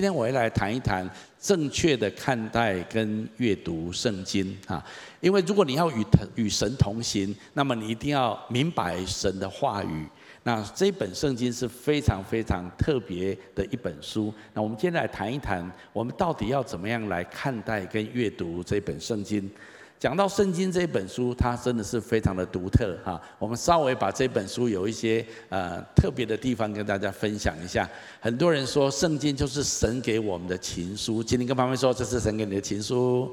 今天我要来谈一谈正确的看待跟阅读圣经啊，因为如果你要与与神同行，那么你一定要明白神的话语。那这本圣经是非常非常特别的一本书。那我们今天来谈一谈，我们到底要怎么样来看待跟阅读这本圣经。讲到圣经这本书，它真的是非常的独特哈。我们稍微把这本书有一些呃特别的地方跟大家分享一下。很多人说圣经就是神给我们的情书，今天跟旁边说，这是神给你的情书。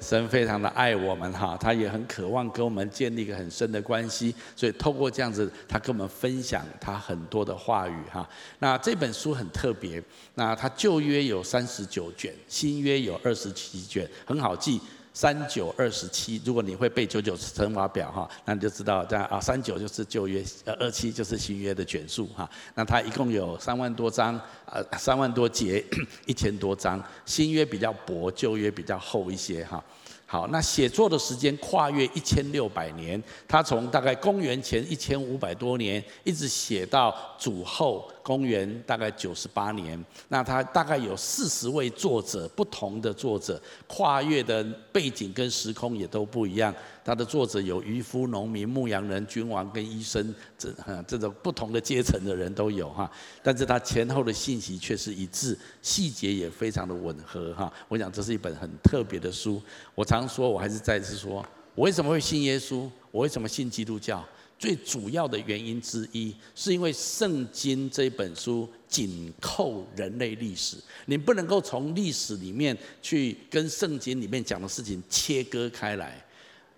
神非常的爱我们哈，他也很渴望跟我们建立一个很深的关系，所以透过这样子，他跟我们分享他很多的话语哈。那这本书很特别，那它旧约有三十九卷，新约有二十七卷，很好记。三九二十七，如果你会背九九乘法表哈，那你就知道这样啊，三九就是旧约，呃，二七就是新约的卷数哈。那它一共有三万多章，呃，三万多节，一千多章。新约比较薄，旧约比较厚一些哈。好，那写作的时间跨越一千六百年，他从大概公元前一千五百多年，一直写到主后公元大概九十八年。那他大概有四十位作者，不同的作者，跨越的背景跟时空也都不一样。他的作者有渔夫、农民、牧羊人、君王跟医生，这这种不同的阶层的人都有哈。但是他前后的信息却是一致，细节也非常的吻合哈。我想这是一本很特别的书。我常说，我还是再次说，我为什么会信耶稣？我为什么信基督教？最主要的原因之一，是因为圣经这本书紧扣人类历史，你不能够从历史里面去跟圣经里面讲的事情切割开来。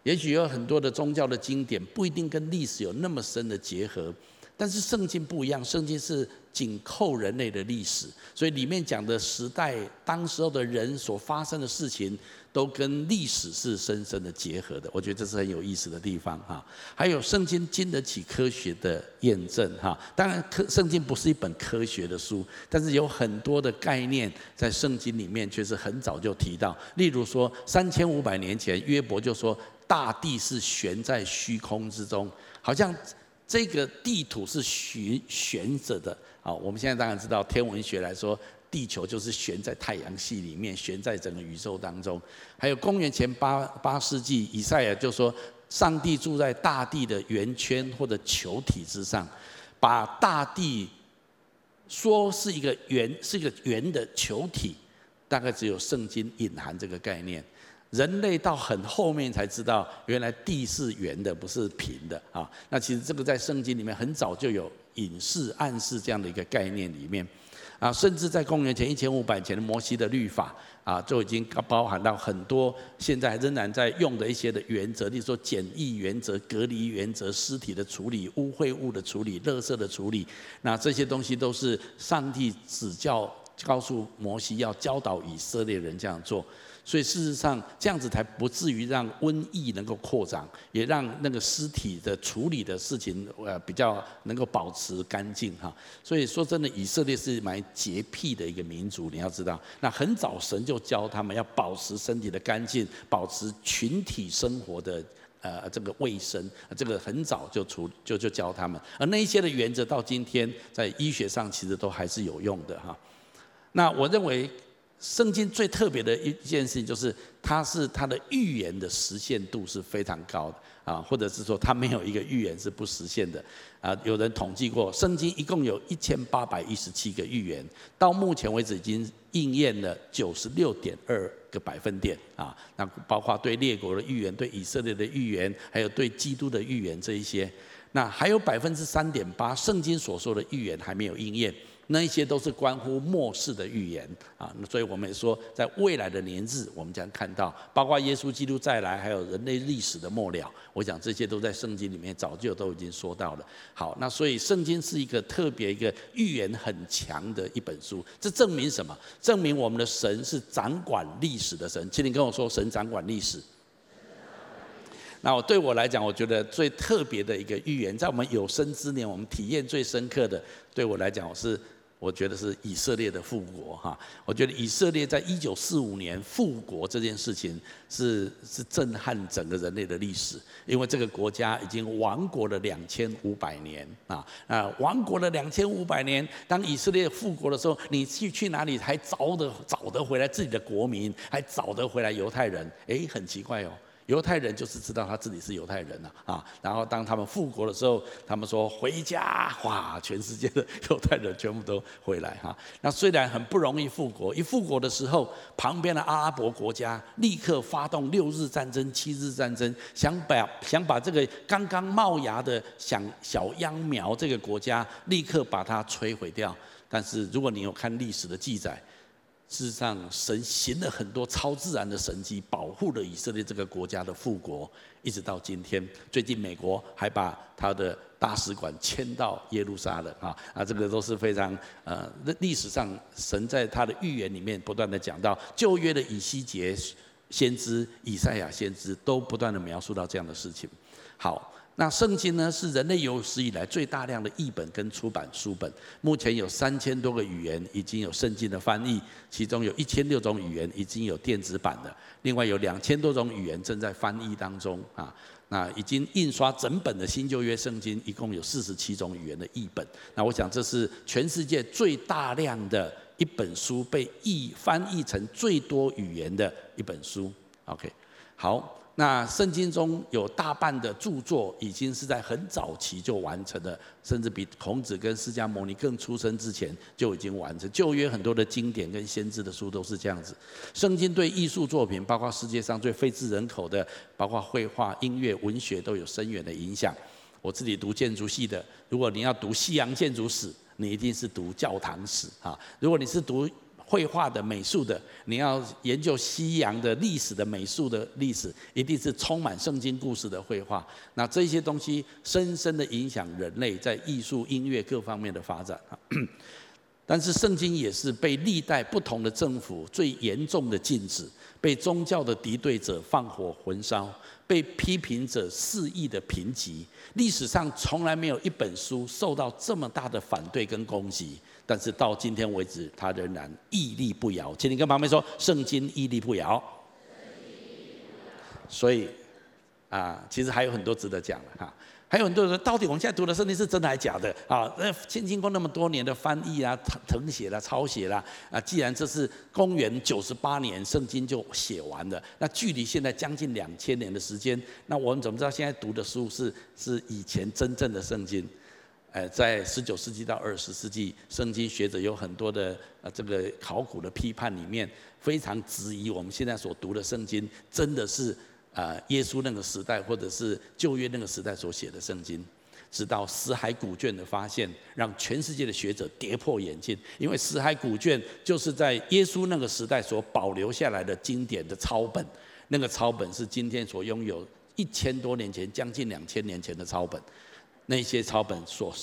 也许有很多的宗教的经典不一定跟历史有那么深的结合，但是圣经不一样，圣经是紧扣人类的历史，所以里面讲的时代、当时候的人所发生的事情，都跟历史是深深的结合的。我觉得这是很有意思的地方哈。还有圣经经得起科学的验证哈。当然，科圣经不是一本科学的书，但是有很多的概念在圣经里面却是很早就提到。例如说，三千五百年前，约伯就说。大地是悬在虚空之中，好像这个地土是悬悬着的啊。我们现在当然知道天文学来说，地球就是悬在太阳系里面，悬在整个宇宙当中。还有公元前八八世纪，以赛亚就说，上帝住在大地的圆圈或者球体之上，把大地说是一个圆，是一个圆的球体，大概只有圣经隐含这个概念。人类到很后面才知道，原来地是圆的，不是平的啊。那其实这个在圣经里面很早就有隐示、暗示这样的一个概念里面啊，甚至在公元前一千五百前的摩西的律法啊，就已经包含到很多现在仍然在用的一些的原则，例如说检疫原则、隔离原则、尸体的处理、污秽物的处理、垃圾的处理。那这些东西都是上帝指教、告诉摩西要教导以色列人这样做。所以事实上，这样子才不至于让瘟疫能够扩张，也让那个尸体的处理的事情呃比较能够保持干净哈。所以说真的，以色列是蛮洁癖的一个民族，你要知道。那很早神就教他们要保持身体的干净，保持群体生活的呃这个卫生，这个很早就出就就教他们。而那一些的原则到今天在医学上其实都还是有用的哈。那我认为。圣经最特别的一件事情，就是它是它的预言的实现度是非常高的啊，或者是说它没有一个预言是不实现的啊。有人统计过，圣经一共有一千八百一十七个预言，到目前为止已经应验了九十六点二个百分点啊。那包括对列国的预言、对以色列的预言，还有对基督的预言这一些，那还有百分之三点八，圣经所说的预言还没有应验。那一些都是关乎末世的预言啊，那所以我们也说，在未来的年日，我们将看到，包括耶稣基督再来，还有人类历史的末了。我想这些都在圣经里面早就都已经说到了。好，那所以圣经是一个特别一个预言很强的一本书。这证明什么？证明我们的神是掌管历史的神。请你跟我说，神掌管历史。那我对我来讲，我觉得最特别的一个预言，在我们有生之年，我们体验最深刻的，对我来讲，我是。我觉得是以色列的复国哈，我觉得以色列在一九四五年复国这件事情是是震撼整个人类的历史，因为这个国家已经亡国了两千五百年啊啊，亡国了两千五百年，当以色列复国的时候，你去去哪里还找得找得回来自己的国民，还找得回来犹太人？哎，很奇怪哦。犹太人就是知道他自己是犹太人了啊，然后当他们复国的时候，他们说回家，哇，全世界的犹太人全部都回来哈。那虽然很不容易复国，一复国的时候，旁边的阿拉伯国家立刻发动六日战争、七日战争，想把想把这个刚刚冒芽的想小秧苗这个国家立刻把它摧毁掉。但是如果你有看历史的记载，事实上，神行了很多超自然的神迹，保护了以色列这个国家的复国，一直到今天。最近美国还把他的大使馆迁到耶路撒冷啊，啊，这个都是非常呃，历史上神在他的预言里面不断的讲到，旧约的以西结先知、以赛亚先知都不断的描述到这样的事情。好。那圣经呢，是人类有史以来最大量的译本跟出版书本，目前有三千多个语言已经有圣经的翻译，其中有一千六种语言已经有电子版的，另外有两千多种语言正在翻译当中啊。那已经印刷整本的新旧约圣经，一共有四十七种语言的译本。那我想这是全世界最大量的一本书被译翻译成最多语言的一本书。OK，好。那圣经中有大半的著作已经是在很早期就完成了，甚至比孔子跟释迦牟尼更出生之前就已经完成。旧约很多的经典跟先知的书都是这样子。圣经对艺术作品，包括世界上最脍炙人口的，包括绘画、音乐、文学，都有深远的影响。我自己读建筑系的，如果你要读西洋建筑史，你一定是读教堂史啊。如果你是读绘画的、美术的，你要研究西洋的历史的美术的历史，一定是充满圣经故事的绘画。那这些东西深深的影响人类在艺术、音乐各方面的发展。但是圣经也是被历代不同的政府最严重的禁止，被宗教的敌对者放火焚烧，被批评者肆意的评级。历史上从来没有一本书受到这么大的反对跟攻击。但是到今天为止，他仍然屹立不摇。请你跟旁边说，圣经屹立不摇。所以啊，其实还有很多值得讲的哈。还有很多人，到底我们现在读的圣经是真的还是假的？啊，那经过那么多年的翻译啊、誊写啦、抄写啦，啊，既然这是公元九十八年圣经就写完了，那距离现在将近两千年的时间，那我们怎么知道现在读的书是是以前真正的圣经？呃，在十九世纪到二十世纪，圣经学者有很多的呃这个考古的批判里面，非常质疑我们现在所读的圣经真的是呃耶稣那个时代或者是旧约那个时代所写的圣经。直到死海古卷的发现，让全世界的学者跌破眼镜，因为死海古卷就是在耶稣那个时代所保留下来的经典的抄本，那个抄本是今天所拥有一千多年前，将近两千年前的抄本。那些抄本所，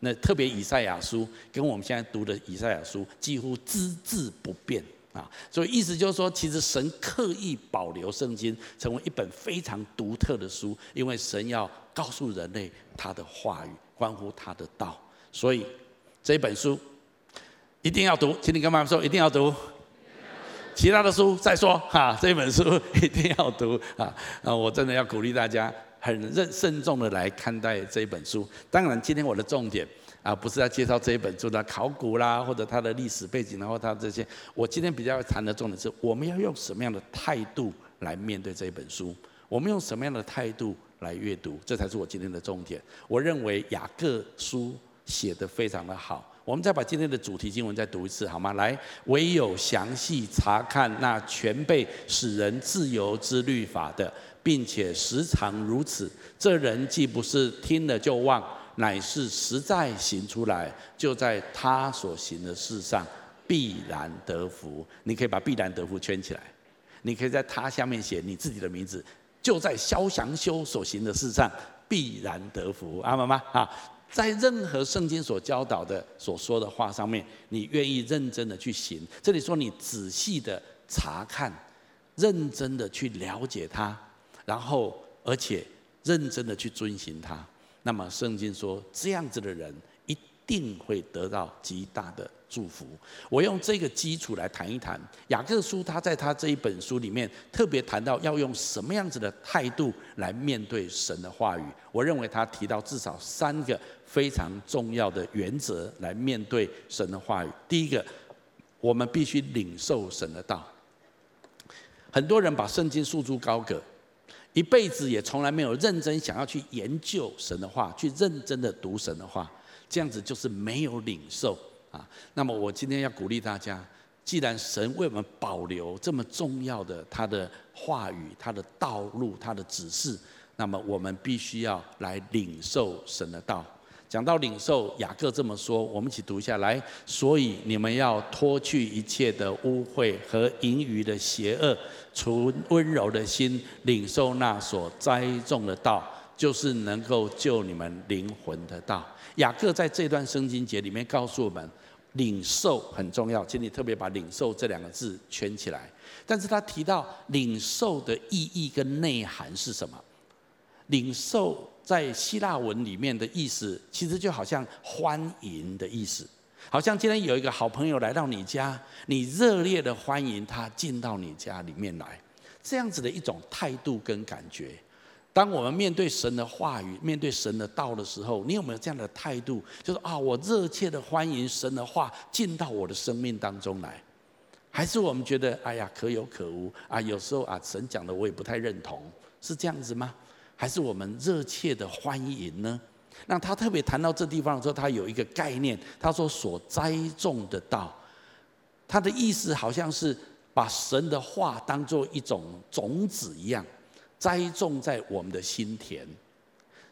那特别以赛亚书跟我们现在读的以赛亚书几乎只字不变啊，所以意思就是说，其实神刻意保留圣经成为一本非常独特的书，因为神要告诉人类他的话语，关乎他的道，所以这本书一定要读，请你跟妈妈说一定要读，其他的书再说哈，这本书一定要读啊，啊，我真的要鼓励大家。很认慎重的来看待这一本书。当然，今天我的重点啊，不是要介绍这一本书的考古啦，或者它的历史背景，然后它这些。我今天比较要谈的重点是，我们要用什么样的态度来面对这一本书？我们用什么样的态度来阅读？这才是我今天的重点。我认为雅各书写得非常的好。我们再把今天的主题经文再读一次，好吗？来，唯有详细查看那全被使人自由之律法的。并且时常如此，这人既不是听了就忘，乃是实在行出来，就在他所行的事上必然得福。你可以把“必然得福”圈起来，你可以在他下面写你自己的名字，就在萧祥修所行的事上必然得福。阿们吗？啊，在任何圣经所教导的、所说的话上面，你愿意认真的去行。这里说你仔细的查看，认真的去了解他。然后，而且认真的去遵循它。那么，圣经说，这样子的人一定会得到极大的祝福。我用这个基础来谈一谈雅各书，他在他这一本书里面特别谈到要用什么样子的态度来面对神的话语。我认为他提到至少三个非常重要的原则来面对神的话语。第一个，我们必须领受神的道。很多人把圣经束之高阁，一辈子也从来没有认真想要去研究神的话，去认真的读神的话，这样子就是没有领受啊。那么我今天要鼓励大家，既然神为我们保留这么重要的他的话语、他的道路、他的指示，那么我们必须要来领受神的道。讲到领受，雅各这么说，我们一起读一下来。所以你们要脱去一切的污秽和盈余的邪恶，存温柔的心，领受那所栽种的道，就是能够救你们灵魂的道。雅各在这段圣经节里面告诉我们，领受很重要，请你特别把领受这两个字圈起来。但是他提到领受的意义跟内涵是什么？领受。在希腊文里面的意思，其实就好像欢迎的意思，好像今天有一个好朋友来到你家，你热烈的欢迎他进到你家里面来，这样子的一种态度跟感觉。当我们面对神的话语、面对神的道的时候，你有没有这样的态度？就是啊，我热切的欢迎神的话进到我的生命当中来，还是我们觉得哎呀可有可无啊？有时候啊，神讲的我也不太认同，是这样子吗？还是我们热切的欢迎呢？那他特别谈到这地方的时候，他有一个概念，他说所栽种的道，他的意思好像是把神的话当做一种种子一样，栽种在我们的心田。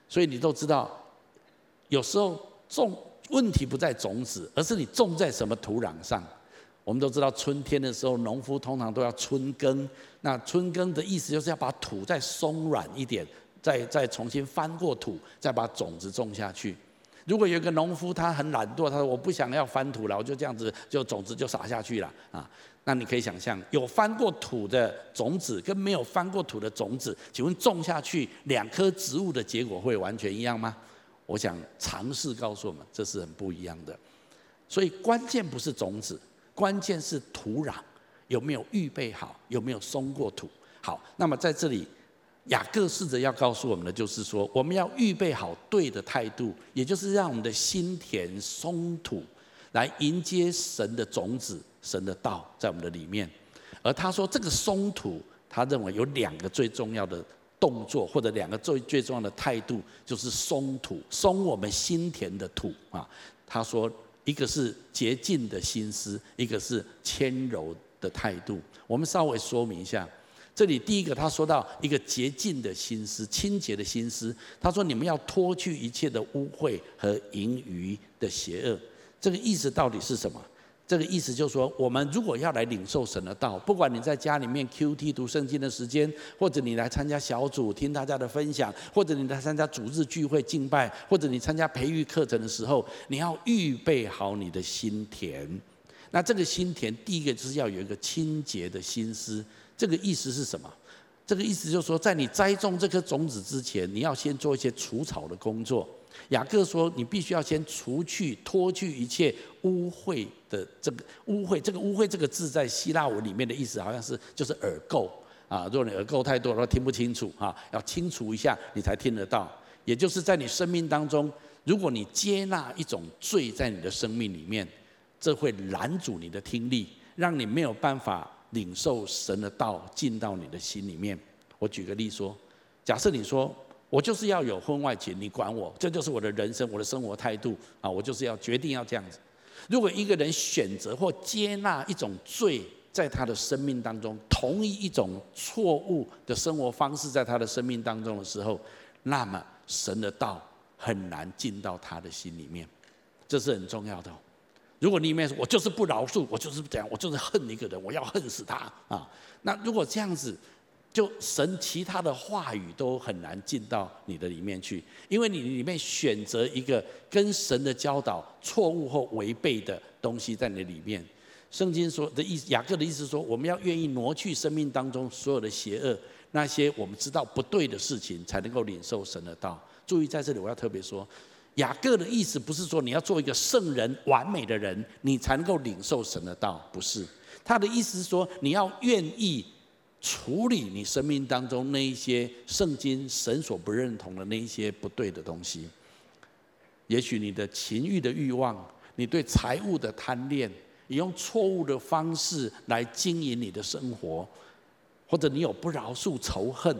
所以你都知道，有时候种问题不在种子，而是你种在什么土壤上。我们都知道，春天的时候，农夫通常都要春耕。那春耕的意思就是要把土再松软一点。再再重新翻过土，再把种子种下去。如果有一个农夫他很懒惰，他说我不想要翻土了，我就这样子就种子就撒下去了啊。那你可以想象，有翻过土的种子跟没有翻过土的种子，请问种下去两棵植物的结果会完全一样吗？我想尝试告诉我们，这是很不一样的。所以关键不是种子，关键是土壤有没有预备好，有没有松过土。好，那么在这里。雅各试着要告诉我们的，就是说，我们要预备好对的态度，也就是让我们的心田松土，来迎接神的种子、神的道在我们的里面。而他说，这个松土，他认为有两个最重要的动作，或者两个最最重要的态度，就是松土，松我们心田的土啊。他说，一个是洁净的心思，一个是谦柔的态度。我们稍微说明一下。这里第一个，他说到一个洁净的心思、清洁的心思。他说：“你们要脱去一切的污秽和盈余的邪恶。”这个意思到底是什么？这个意思就是说，我们如果要来领受神的道，不管你在家里面 QT 读圣经的时间，或者你来参加小组听大家的分享，或者你来参加主日聚会敬拜，或者你参加培育课程的时候，你要预备好你的心田。那这个心田，第一个就是要有一个清洁的心思。这个意思是什么？这个意思就是说，在你栽种这颗种子之前，你要先做一些除草的工作。雅各说，你必须要先除去、脱去一切污秽的这个污秽。这个污秽这个字在希腊文里面的意思，好像是就是耳垢啊。如果你耳垢太多的话，听不清楚哈，要清除一下，你才听得到。也就是在你生命当中，如果你接纳一种罪在你的生命里面，这会拦阻你的听力，让你没有办法。领受神的道进到你的心里面。我举个例说，假设你说我就是要有婚外情，你管我？这就是我的人生，我的生活态度啊！我就是要决定要这样子。如果一个人选择或接纳一种罪在他的生命当中，同意一种错误的生活方式在他的生命当中的时候，那么神的道很难进到他的心里面。这是很重要的。如果你里面说，我就是不饶恕，我就是这样，我就是恨一个人，我要恨死他啊！那如果这样子，就神其他的话语都很难进到你的里面去，因为你里面选择一个跟神的教导错误或违背的东西在你里面。圣经说的意思，雅各的意思说，我们要愿意挪去生命当中所有的邪恶，那些我们知道不对的事情，才能够领受神的道。注意在这里，我要特别说。雅各的意思不是说你要做一个圣人、完美的人，你才能够领受神的道，不是。他的意思是说，你要愿意处理你生命当中那一些圣经神所不认同的那一些不对的东西。也许你的情欲的欲望，你对财物的贪恋，你用错误的方式来经营你的生活，或者你有不饶恕、仇恨。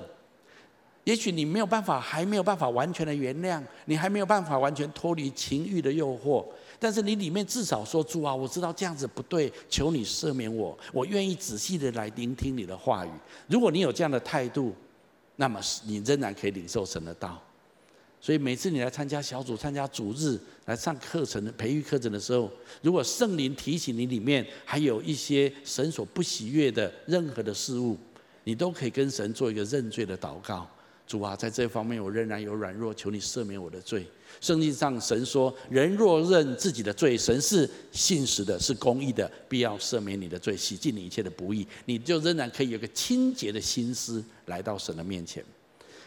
也许你没有办法，还没有办法完全的原谅，你还没有办法完全脱离情欲的诱惑，但是你里面至少说，主啊，我知道这样子不对，求你赦免我，我愿意仔细的来聆听你的话语。如果你有这样的态度，那么你仍然可以领受神的道。所以每次你来参加小组、参加主日、来上课程的培育课程的时候，如果圣灵提醒你里面还有一些神所不喜悦的任何的事物，你都可以跟神做一个认罪的祷告。主啊，在这方面我仍然有软弱，求你赦免我的罪。圣经上神说：“人若认自己的罪，神是信实的，是公义的，必要赦免你的罪，洗净你一切的不义。”你就仍然可以有个清洁的心思来到神的面前。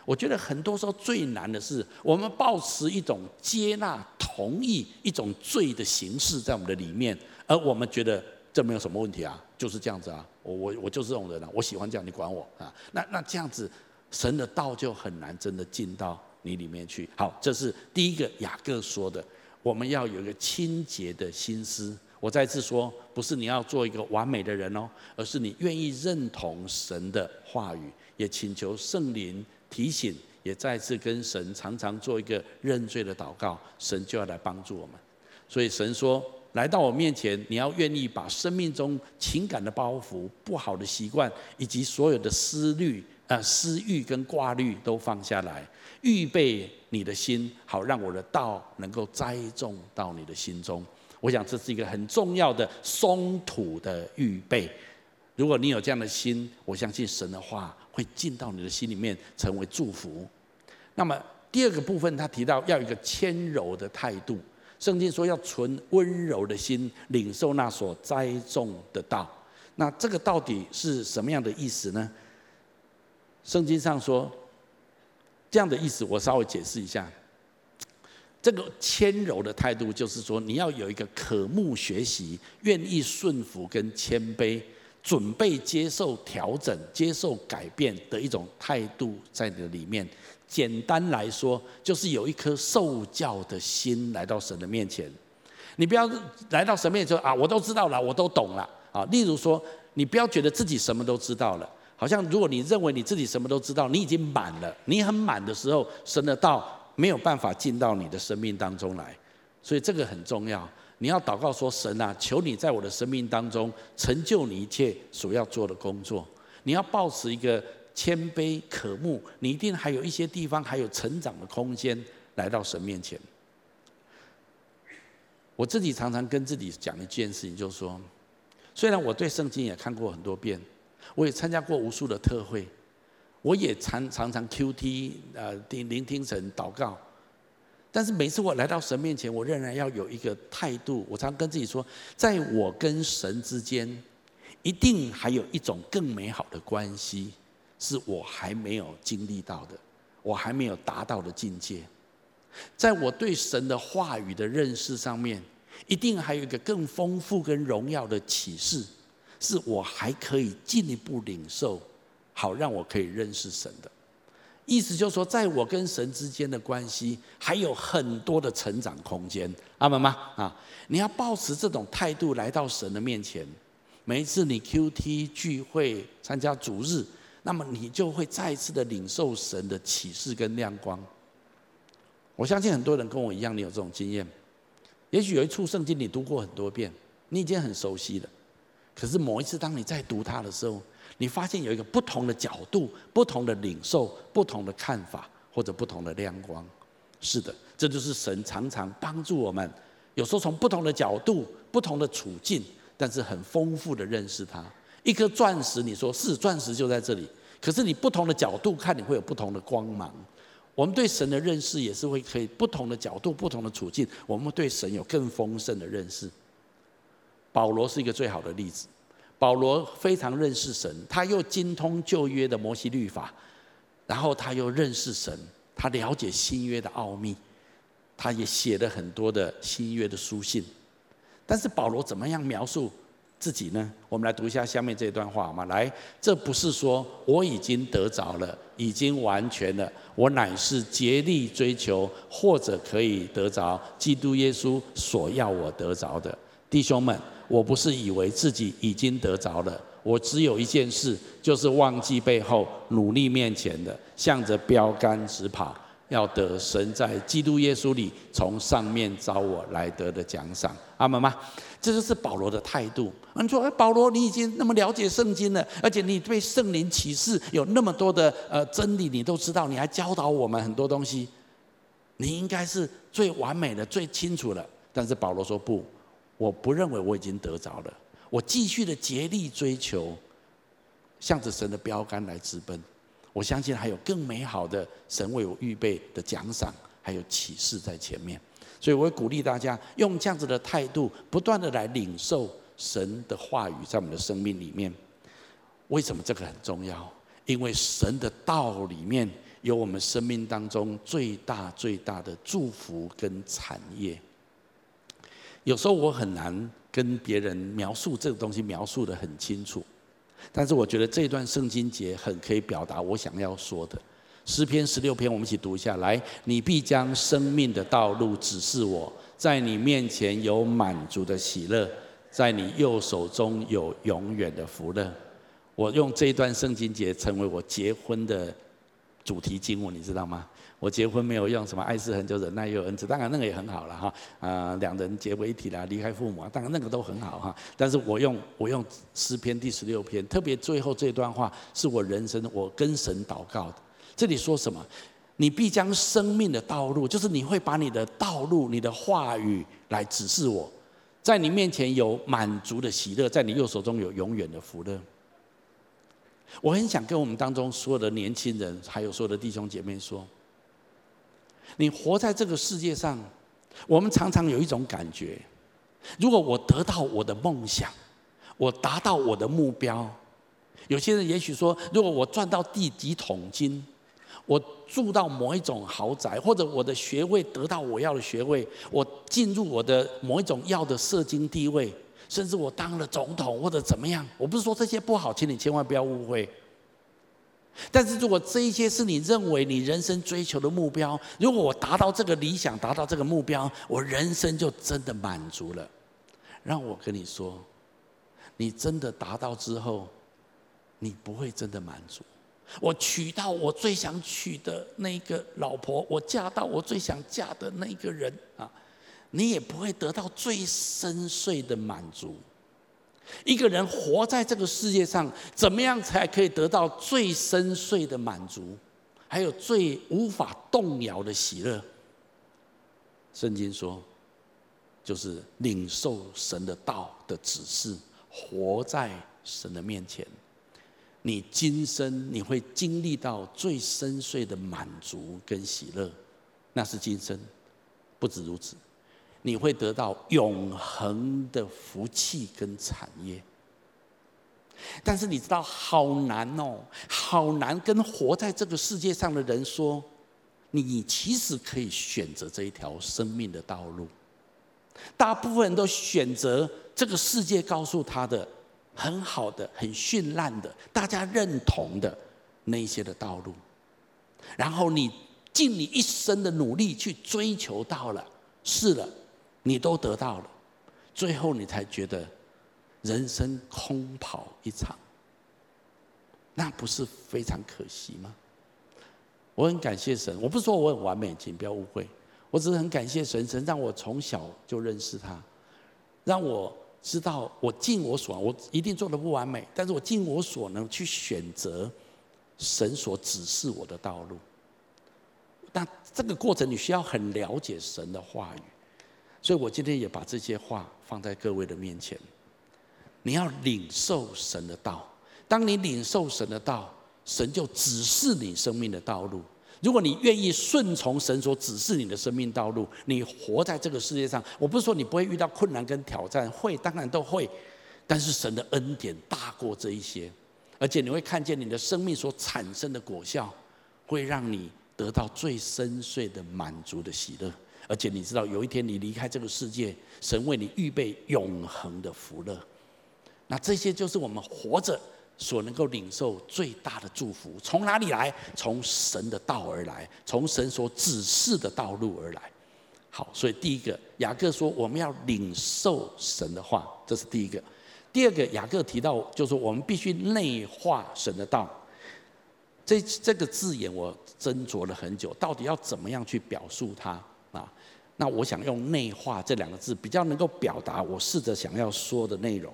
我觉得很多时候最难的是，我们抱持一种接纳、同意一种罪的形式在我们的里面，而我们觉得这没有什么问题啊，就是这样子啊，我我我就是这种人啊，我喜欢这样，你管我啊？那那这样子。神的道就很难真的进到你里面去。好，这是第一个雅各说的，我们要有一个清洁的心思。我再次说，不是你要做一个完美的人哦，而是你愿意认同神的话语，也请求圣灵提醒，也再次跟神常常做一个认罪的祷告，神就要来帮助我们。所以神说，来到我面前，你要愿意把生命中情感的包袱、不好的习惯以及所有的思虑。啊，私欲跟挂虑都放下来，预备你的心，好让我的道能够栽种到你的心中。我想这是一个很重要的松土的预备。如果你有这样的心，我相信神的话会进到你的心里面，成为祝福。那么第二个部分，他提到要一个谦柔的态度。圣经说要存温柔的心，领受那所栽种的道。那这个到底是什么样的意思呢？圣经上说这样的意思，我稍微解释一下。这个谦柔的态度，就是说你要有一个渴慕学习、愿意顺服跟谦卑、准备接受调整、接受改变的一种态度在你的里面。简单来说，就是有一颗受教的心来到神的面前。你不要来到神面前说啊，我都知道了，我都懂了啊。例如说，你不要觉得自己什么都知道了。好像如果你认为你自己什么都知道，你已经满了，你很满的时候，神的道没有办法进到你的生命当中来，所以这个很重要。你要祷告说：“神啊，求你在我的生命当中成就你一切所要做的工作。”你要保持一个谦卑渴慕，你一定还有一些地方还有成长的空间，来到神面前。我自己常常跟自己讲一件事情，就是说，虽然我对圣经也看过很多遍。我也参加过无数的特会，我也常常常 QT 呃听聆听神祷告，但是每次我来到神面前，我仍然要有一个态度。我常跟自己说，在我跟神之间，一定还有一种更美好的关系，是我还没有经历到的，我还没有达到的境界。在我对神的话语的认识上面，一定还有一个更丰富跟荣耀的启示。是我还可以进一步领受，好让我可以认识神的意思，就是说，在我跟神之间的关系还有很多的成长空间，阿门吗？啊，你要抱持这种态度来到神的面前，每一次你 QT 聚会参加主日，那么你就会再一次的领受神的启示跟亮光。我相信很多人跟我一样，你有这种经验。也许有一处圣经你读过很多遍，你已经很熟悉了。可是某一次，当你在读它的时候，你发现有一个不同的角度、不同的领受、不同的看法或者不同的亮光。是的，这就是神常常帮助我们，有时候从不同的角度、不同的处境，但是很丰富的认识它。一颗钻石，你说是钻石就在这里，可是你不同的角度看，你会有不同的光芒。我们对神的认识也是会可以不同的角度、不同的处境，我们对神有更丰盛的认识。保罗是一个最好的例子。保罗非常认识神，他又精通旧约的摩西律法，然后他又认识神，他了解新约的奥秘。他也写了很多的新约的书信。但是保罗怎么样描述自己呢？我们来读一下下面这段话好吗？来，这不是说我已经得着了，已经完全了，我乃是竭力追求，或者可以得着基督耶稣所要我得着的。弟兄们，我不是以为自己已经得着了。我只有一件事，就是忘记背后，努力面前的，向着标杆直跑，要得神在基督耶稣里从上面召我来得的奖赏。阿门吗？这就是保罗的态度。你说，哎，保罗，你已经那么了解圣经了，而且你对圣灵启示有那么多的呃真理，你都知道，你还教导我们很多东西，你应该是最完美的、最清楚的。但是保罗说不，我不认为我已经得着了。我继续的竭力追求，向着神的标杆来直奔。我相信还有更美好的神为我预备的奖赏，还有启示在前面。所以我会鼓励大家用这样子的态度，不断的来领受神的话语在我们的生命里面。为什么这个很重要？因为神的道里面有我们生命当中最大最大的祝福跟产业。有时候我很难。跟别人描述这个东西描述得很清楚，但是我觉得这段圣经节很可以表达我想要说的。诗篇十六篇，我们一起读一下来。你必将生命的道路指示我，在你面前有满足的喜乐，在你右手中有永远的福乐。我用这一段圣经节成为我结婚的主题经文，你知道吗？我结婚没有用什么爱是恒久忍耐又恩慈，当然那个也很好了哈。啊，两人结为一体啦，离开父母啊，当然那个都很好哈。但是我用我用诗篇第十六篇，特别最后这段话是我人生我跟神祷告的。这里说什么？你必将生命的道路，就是你会把你的道路、你的话语来指示我，在你面前有满足的喜乐，在你右手中有永远的福乐。我很想跟我们当中所有的年轻人，还有所有的弟兄姐妹说。你活在这个世界上，我们常常有一种感觉：如果我得到我的梦想，我达到我的目标，有些人也许说，如果我赚到第几桶金，我住到某一种豪宅，或者我的学位得到我要的学位，我进入我的某一种要的社经地位，甚至我当了总统或者怎么样，我不是说这些不好，请你千万不要误会。但是如果这一些是你认为你人生追求的目标，如果我达到这个理想，达到这个目标，我人生就真的满足了。让我跟你说，你真的达到之后，你不会真的满足。我娶到我最想娶的那个老婆，我嫁到我最想嫁的那个人啊，你也不会得到最深邃的满足。一个人活在这个世界上，怎么样才可以得到最深邃的满足，还有最无法动摇的喜乐？圣经说，就是领受神的道的指示，活在神的面前。你今生你会经历到最深邃的满足跟喜乐，那是今生，不止如此。你会得到永恒的福气跟产业，但是你知道好难哦，好难跟活在这个世界上的人说，你其实可以选择这一条生命的道路。大部分人都选择这个世界告诉他的很好的、很绚烂的、大家认同的那些的道路，然后你尽你一生的努力去追求到了，是了。你都得到了，最后你才觉得人生空跑一场，那不是非常可惜吗？我很感谢神，我不是说我很完美，请不要误会，我只是很感谢神，神让我从小就认识他，让我知道我尽我所，我一定做的不完美，但是我尽我所能去选择神所指示我的道路。那这个过程你需要很了解神的话语。所以我今天也把这些话放在各位的面前。你要领受神的道，当你领受神的道，神就指示你生命的道路。如果你愿意顺从神所指示你的生命道路，你活在这个世界上，我不是说你不会遇到困难跟挑战，会，当然都会。但是神的恩典大过这一些，而且你会看见你的生命所产生的果效，会让你得到最深邃的满足的喜乐。而且你知道，有一天你离开这个世界，神为你预备永恒的福乐。那这些就是我们活着所能够领受最大的祝福。从哪里来？从神的道而来，从神所指示的道路而来。好，所以第一个，雅各说我们要领受神的话，这是第一个。第二个，雅各提到就是我们必须内化神的道。这这个字眼我斟酌了很久，到底要怎么样去表述它？那我想用“内化”这两个字，比较能够表达我试着想要说的内容。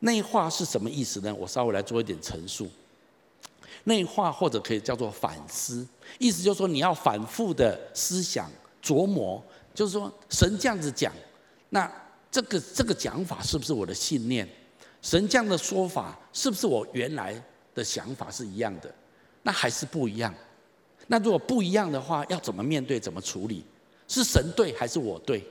内化是什么意思呢？我稍微来做一点陈述。内化或者可以叫做反思，意思就是说你要反复的思想琢磨，就是说神这样子讲，那这个这个讲法是不是我的信念？神这样的说法是不是我原来的想法是一样的？那还是不一样？那如果不一样的话，要怎么面对？怎么处理？是神对还是我对？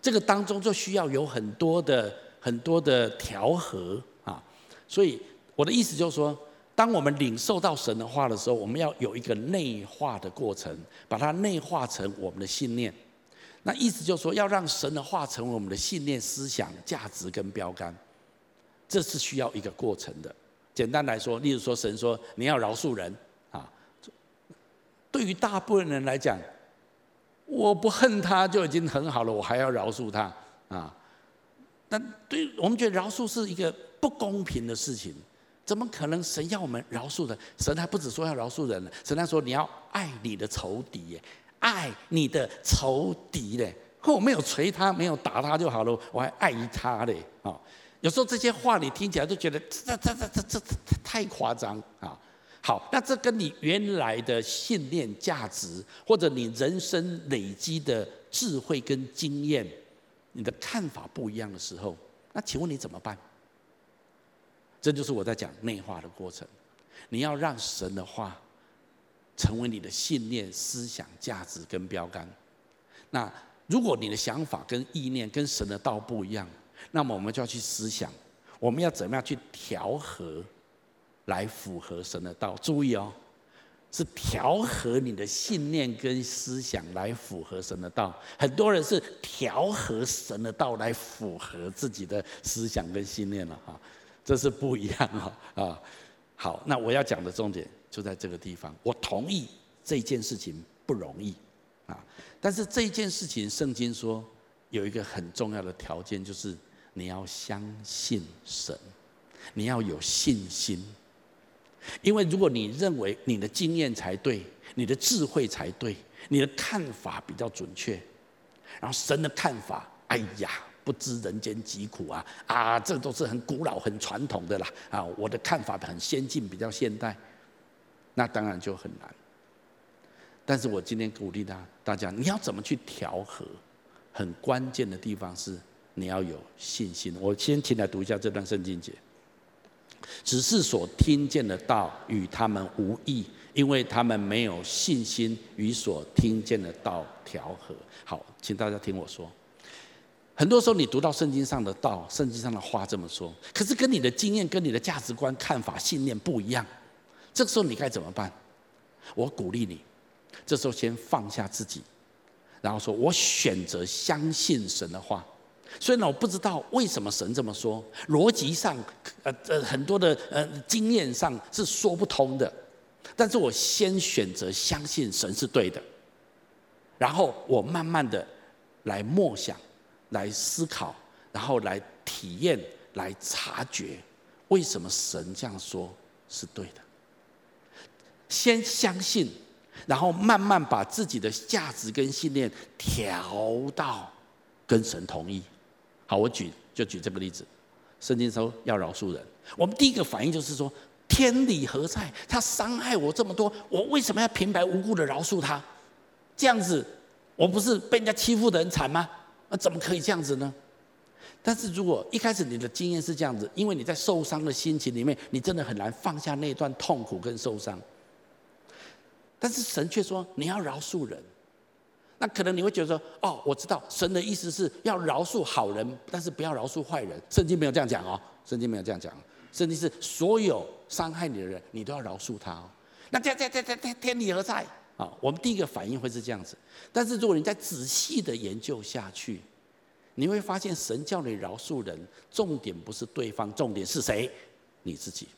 这个当中就需要有很多的很多的调和啊。所以我的意思就是说，当我们领受到神的话的时候，我们要有一个内化的过程，把它内化成我们的信念。那意思就是说，要让神的话成为我们的信念、思想、价值跟标杆，这是需要一个过程的。简单来说，例如说，神说你要饶恕人啊，对于大部分人来讲。我不恨他就已经很好了，我还要饶恕他啊？但对我们觉得饶恕是一个不公平的事情，怎么可能？神要我们饶恕人，神还不止说要饶恕人，神还说你要爱你的仇敌耶，爱你的仇敌嘞。我没有捶他，没有打他就好了，我还爱他嘞啊！有时候这些话你听起来就觉得这这这这这这太夸张啊！好，那这跟你原来的信念、价值，或者你人生累积的智慧跟经验，你的看法不一样的时候，那请问你怎么办？这就是我在讲内化的过程。你要让神的话成为你的信念、思想、价值跟标杆。那如果你的想法跟意念跟神的道不一样，那么我们就要去思想，我们要怎么样去调和？来符合神的道，注意哦，是调和你的信念跟思想来符合神的道。很多人是调和神的道来符合自己的思想跟信念了哈，这是不一样哈啊。好，那我要讲的重点就在这个地方。我同意这件事情不容易啊，但是这件事情圣经说有一个很重要的条件，就是你要相信神，你要有信心。因为如果你认为你的经验才对，你的智慧才对，你的看法比较准确，然后神的看法，哎呀，不知人间疾苦啊啊，这都是很古老、很传统的啦啊，我的看法很先进，比较现代，那当然就很难。但是我今天鼓励大大家，你要怎么去调和？很关键的地方是你要有信心。我先请来读一下这段圣经节。只是所听见的道与他们无益，因为他们没有信心与所听见的道调和。好，请大家听我说。很多时候你读到圣经上的道，圣经上的话这么说，可是跟你的经验、跟你的价值观、看法、信念不一样。这个时候你该怎么办？我鼓励你，这时候先放下自己，然后说我选择相信神的话。所以呢，我不知道为什么神这么说，逻辑上，呃呃，很多的呃经验上是说不通的。但是我先选择相信神是对的，然后我慢慢的来默想，来思考，然后来体验，来察觉，为什么神这样说是对的。先相信，然后慢慢把自己的价值跟信念调到跟神同意。好，我举就举这个例子，圣经说要饶恕人，我们第一个反应就是说，天理何在？他伤害我这么多，我为什么要平白无故的饶恕他？这样子，我不是被人家欺负得很惨吗？那怎么可以这样子呢？但是如果一开始你的经验是这样子，因为你在受伤的心情里面，你真的很难放下那段痛苦跟受伤。但是神却说你要饶恕人。那可能你会觉得说，哦，我知道神的意思是要饶恕好人，但是不要饶恕坏人。圣经没有这样讲哦，圣经没有这样讲。圣经是所有伤害你的人，你都要饶恕他哦。那这这这这这天理何在？啊，我们第一个反应会是这样子。但是如果你再仔细的研究下去，你会发现神叫你饶恕人，重点不是对方，重点是谁？你自己。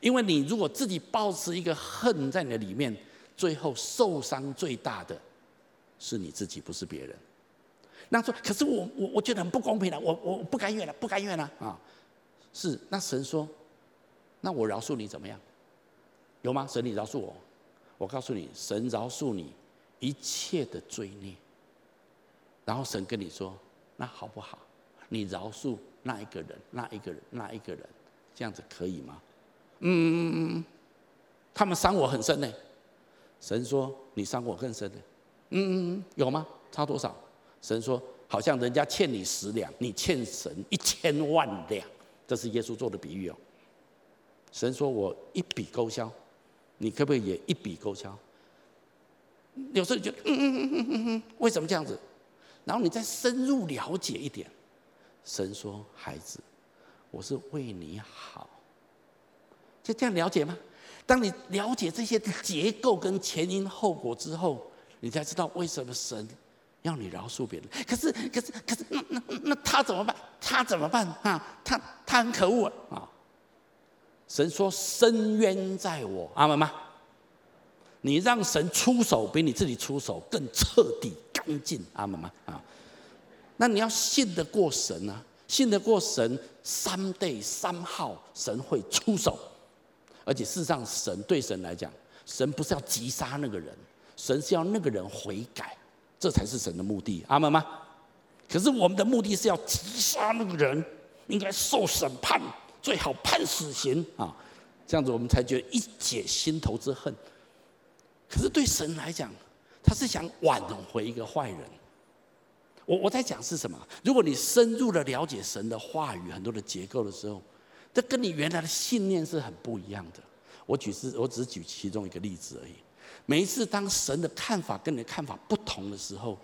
因为你如果自己抱持一个恨在你的里面，最后受伤最大的是你自己，不是别人。那说，可是我我我觉得很不公平了，我我不甘愿了，不甘愿了啊！是，那神说，那我饶恕你怎么样？有吗？神你饶恕我，我告诉你，神饶恕你一切的罪孽。然后神跟你说，那好不好？你饶恕那一个人，那一个人，那一个人，这样子可以吗？嗯嗯嗯嗯，他们伤我很深呢。神说，你伤我更深呢。嗯嗯嗯，有吗？差多少？神说，好像人家欠你十两，你欠神一千万两。这是耶稣做的比喻哦。神说，我一笔勾销，你可不可以也一笔勾销？有时候就嗯嗯嗯嗯嗯嗯，为什么这样子？然后你再深入了解一点，神说，孩子，我是为你好。就这样了解吗？当你了解这些结构跟前因后果之后，你才知道为什么神要你饶恕别人。可是，可是，可是，那那那他怎么办？他怎么办啊？他他很可恶啊！神说：“深渊在我，阿门吗？你让神出手比你自己出手更彻底、干净，阿门吗？啊？那你要信得过神啊，信得过神，someday somehow 神会出手。”而且事实上，神对神来讲，神不是要击杀那个人，神是要那个人悔改，这才是神的目的，阿门吗？可是我们的目的是要击杀那个人，应该受审判，最好判死刑啊，这样子我们才觉得一解心头之恨。可是对神来讲，他是想挽回一个坏人。我我在讲是什么？如果你深入的了解神的话语很多的结构的时候。这跟你原来的信念是很不一样的。我举是，我只举其中一个例子而已。每一次当神的看法跟你的看法不同的时候，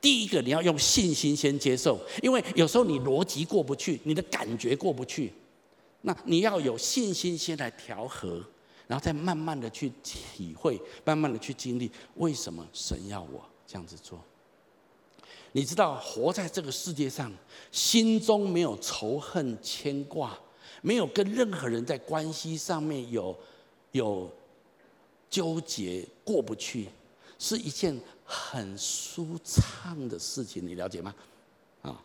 第一个你要用信心先接受，因为有时候你逻辑过不去，你的感觉过不去，那你要有信心先来调和，然后再慢慢的去体会，慢慢的去经历为什么神要我这样子做。你知道，活在这个世界上，心中没有仇恨牵挂。没有跟任何人在关系上面有有纠结过不去，是一件很舒畅的事情，你了解吗？啊，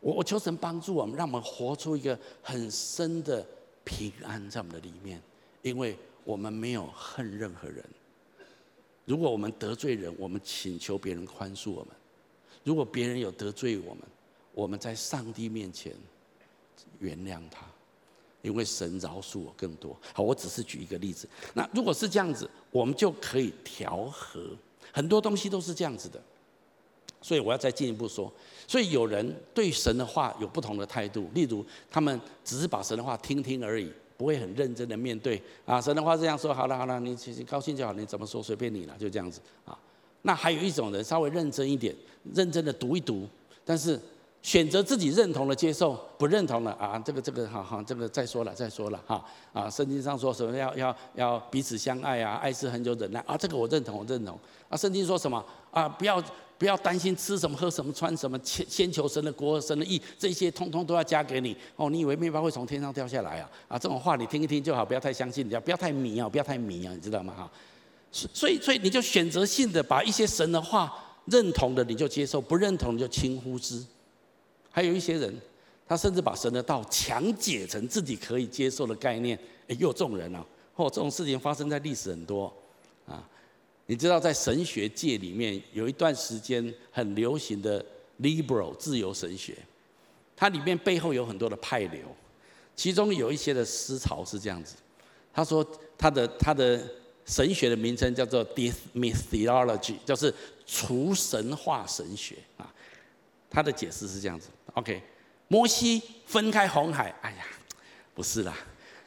我我求神帮助我们，让我们活出一个很深的平安在我们的里面，因为我们没有恨任何人。如果我们得罪人，我们请求别人宽恕我们；如果别人有得罪我们，我们在上帝面前原谅他。因为神饶恕我更多。好，我只是举一个例子。那如果是这样子，我们就可以调和很多东西都是这样子的。所以我要再进一步说。所以有人对神的话有不同的态度，例如他们只是把神的话听听而已，不会很认真的面对。啊，神的话这样说，好了好了，你其实高兴就好，你怎么说随便你了，就这样子啊。那还有一种人稍微认真一点，认真的读一读，但是。选择自己认同的接受，不认同的啊，这个这个好好，这个再说了再说了哈啊，圣经上说什么要要要彼此相爱啊，爱是恒久忍耐啊，这个我认同我认同啊，圣经说什么啊，不要不要担心吃什么喝什么穿什么，先先求神的国神的义，这些通通都要加给你哦，你以为面包会从天上掉下来啊啊，这种话你听一听就好，不要太相信人家，不要太迷啊，不要太迷啊，你知道吗哈？所以所以你就选择性的把一些神的话认同的你就接受，不认同你就轻忽之。还有一些人，他甚至把神的道强解成自己可以接受的概念。哎，又众人啊！哦，这种事情发生在历史很多啊。你知道，在神学界里面有一段时间很流行的 liberal 自由神学，它里面背后有很多的派流，其中有一些的思潮是这样子。他说他的他的神学的名称叫做 dismiss theology，就是除神化神学啊。他的解释是这样子。OK，摩西分开红海，哎呀，不是啦，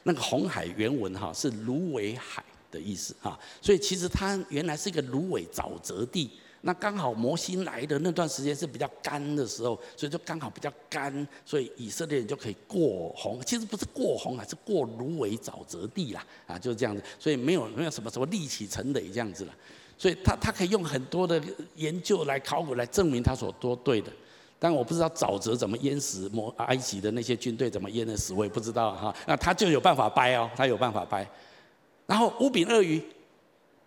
那个红海原文哈是芦苇海的意思哈，所以其实它原来是一个芦苇沼泽地。那刚好摩西来的那段时间是比较干的时候，所以就刚好比较干，所以以色列人就可以过红。其实不是过红海，是过芦苇沼泽地啦，啊，就是这样子。所以没有没有什么什么立起城垒这样子了。所以他他可以用很多的研究来考古来证明他所说对的。但我不知道沼泽怎么淹死摩埃及的那些军队怎么淹的死，我也不知道哈。那他就有办法掰哦，他有办法掰。然后五饼二鱼，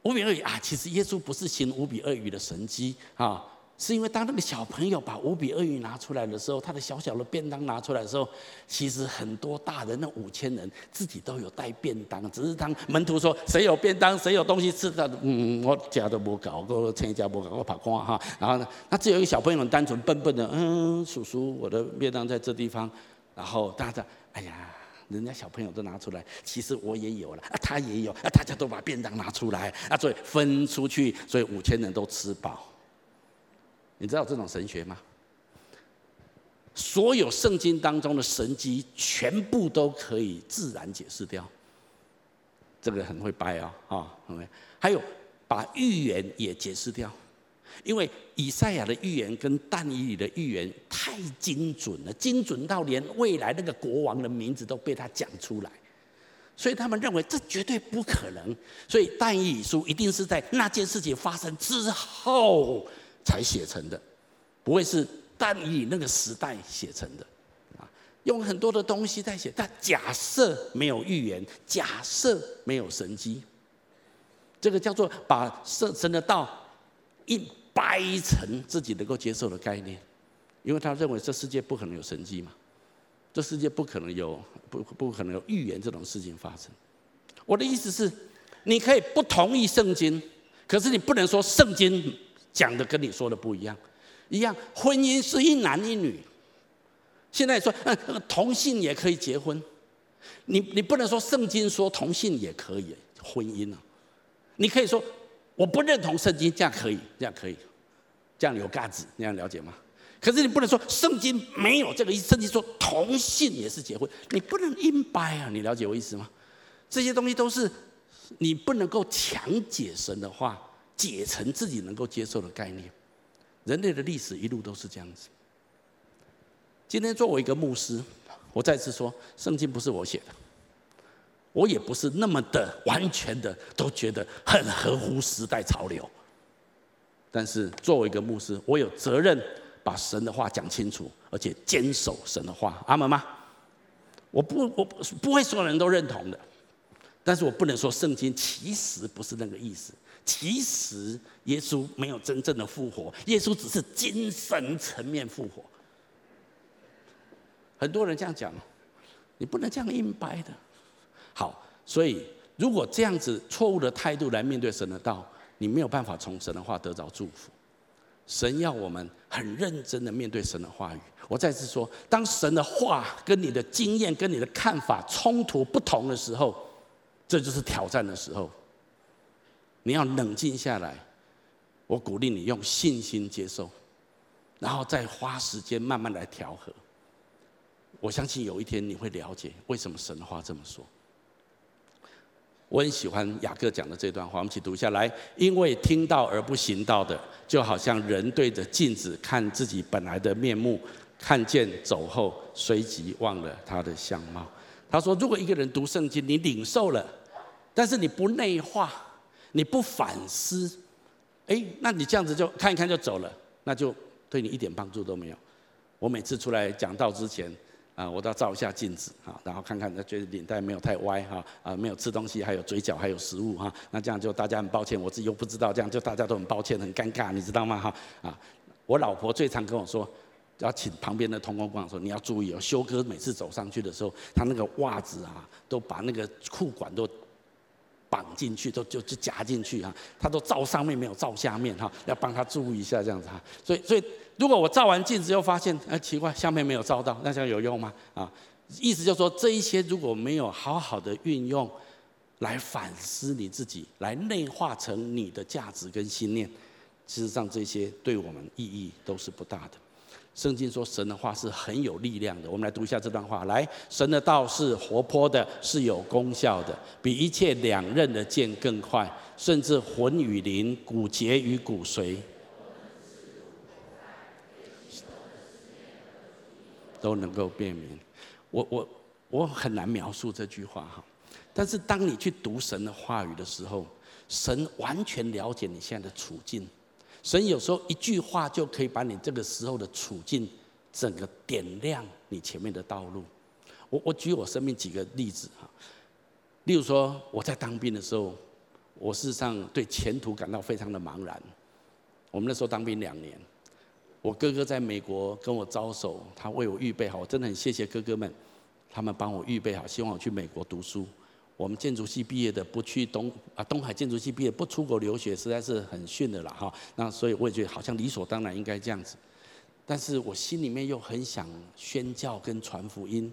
五饼二鱼啊，其实耶稣不是行五饼二鱼的神迹啊。是因为当那个小朋友把五饼二鱼拿出来的时候，他的小小的便当拿出来的时候，其实很多大人那五千人自己都有带便当，只是当门徒说谁有便当，谁有东西吃的，嗯，我家都不搞，我亲家不搞，我跑光哈。然后呢，那只有一个小朋友很单纯笨笨的，嗯，叔叔，我的便当在这地方。然后大家，哎呀，人家小朋友都拿出来，其实我也有了，他也有，啊，大家都把便当拿出来，啊，所以分出去，所以五千人都吃饱。你知道这种神学吗？所有圣经当中的神迹，全部都可以自然解释掉。这个很会掰啊，啊，还有把预言也解释掉，因为以赛亚的预言跟但以理的预言太精准了，精准到连未来那个国王的名字都被他讲出来，所以他们认为这绝对不可能。所以但以理书一定是在那件事情发生之后。才写成的，不会是但以那个时代写成的，啊，用很多的东西在写。但假设没有预言，假设没有神迹，这个叫做把神神的道一掰成自己能够接受的概念，因为他认为这世界不可能有神迹嘛，这世界不可能有不不可能有预言这种事情发生。我的意思是，你可以不同意圣经，可是你不能说圣经。讲的跟你说的不一样，一样，婚姻是一男一女。现在说，嗯，同性也可以结婚，你你不能说圣经说同性也可以婚姻啊，你可以说我不认同圣经，这样可以，这样可以，这样有价值，你这样了解吗？可是你不能说圣经没有这个意思，圣经说同性也是结婚，你不能硬掰啊，你了解我意思吗？这些东西都是你不能够强解神的话。解成自己能够接受的概念，人类的历史一路都是这样子。今天作为一个牧师，我再次说，圣经不是我写的，我也不是那么的完全的都觉得很合乎时代潮流。但是作为一个牧师，我有责任把神的话讲清楚，而且坚守神的话。阿门吗？我不，我不会所有人都认同的，但是我不能说圣经其实不是那个意思。其实耶稣没有真正的复活，耶稣只是精神层面复活。很多人这样讲，你不能这样硬掰的。好，所以如果这样子错误的态度来面对神的道，你没有办法从神的话得着祝福。神要我们很认真的面对神的话语。我再次说，当神的话跟你的经验、跟你的看法冲突不同的时候，这就是挑战的时候。你要冷静下来，我鼓励你用信心接受，然后再花时间慢慢来调和。我相信有一天你会了解为什么神的话这么说。我很喜欢雅各讲的这段话，我们一起读下来。因为听到而不行道的，就好像人对着镜子看自己本来的面目，看见走后，随即忘了他的相貌。他说，如果一个人读圣经，你领受了，但是你不内化。你不反思，哎，那你这样子就看一看就走了，那就对你一点帮助都没有。我每次出来讲道之前，啊，我都要照一下镜子，哈，然后看看，觉得领带没有太歪，哈，啊，没有吃东西，还有嘴角还有食物，哈，那这样就大家很抱歉，我自己又不知道，这样就大家都很抱歉，很尴尬，你知道吗？哈，啊，我老婆最常跟我说，要请旁边的同工讲说，你要注意哦，修哥每次走上去的时候，他那个袜子啊，都把那个裤管都。绑进去都就就夹进去哈，他都照上面没有照下面哈，要帮他注意一下这样子哈。所以所以如果我照完镜子又发现哎奇怪下面没有照到，那这样有用吗？啊，意思就是说这一些如果没有好好的运用来反思你自己，来内化成你的价值跟信念，事实上这些对我们意义都是不大的。圣经说神的话是很有力量的，我们来读一下这段话。来，神的道是活泼的，是有功效的，比一切两刃的剑更快，甚至魂与灵、骨节与骨髓都能够辨明。我我我很难描述这句话哈，但是当你去读神的话语的时候，神完全了解你现在的处境，神有时候一句话就可以把你这个时候的处境整个点亮你前面的道路。我我举我生命几个例子哈，例如说我在当兵的时候，我事实上对前途感到非常的茫然。我们那时候当兵两年，我哥哥在美国跟我招手，他为我预备好，我真的很谢谢哥哥们，他们帮我预备好，希望我去美国读书。我们建筑系毕业的不去东啊东海建筑系毕业不出国留学，实在是很逊的了哈。那所以我也觉得好像理所当然应该这样子，但是我心里面又很想宣教跟传福音。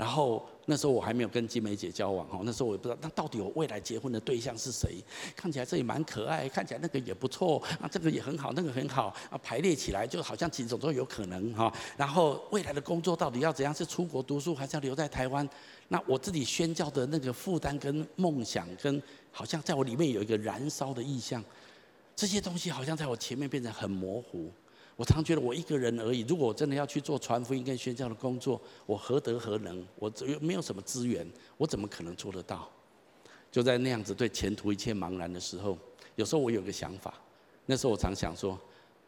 然后那时候我还没有跟金梅姐交往哈，那时候我也不知道那到底我未来结婚的对象是谁。看起来这也蛮可爱，看起来那个也不错啊，这个也很好，那个很好啊，排列起来就好像几种都有可能哈。然后未来的工作到底要怎样？是出国读书还是要留在台湾？那我自己宣教的那个负担跟梦想，跟好像在我里面有一个燃烧的意象，这些东西好像在我前面变成很模糊。我常觉得我一个人而已。如果我真的要去做传福音跟宣教的工作，我何德何能？我又没有什么资源，我怎么可能做得到？就在那样子对前途一切茫然的时候，有时候我有个想法。那时候我常想说：“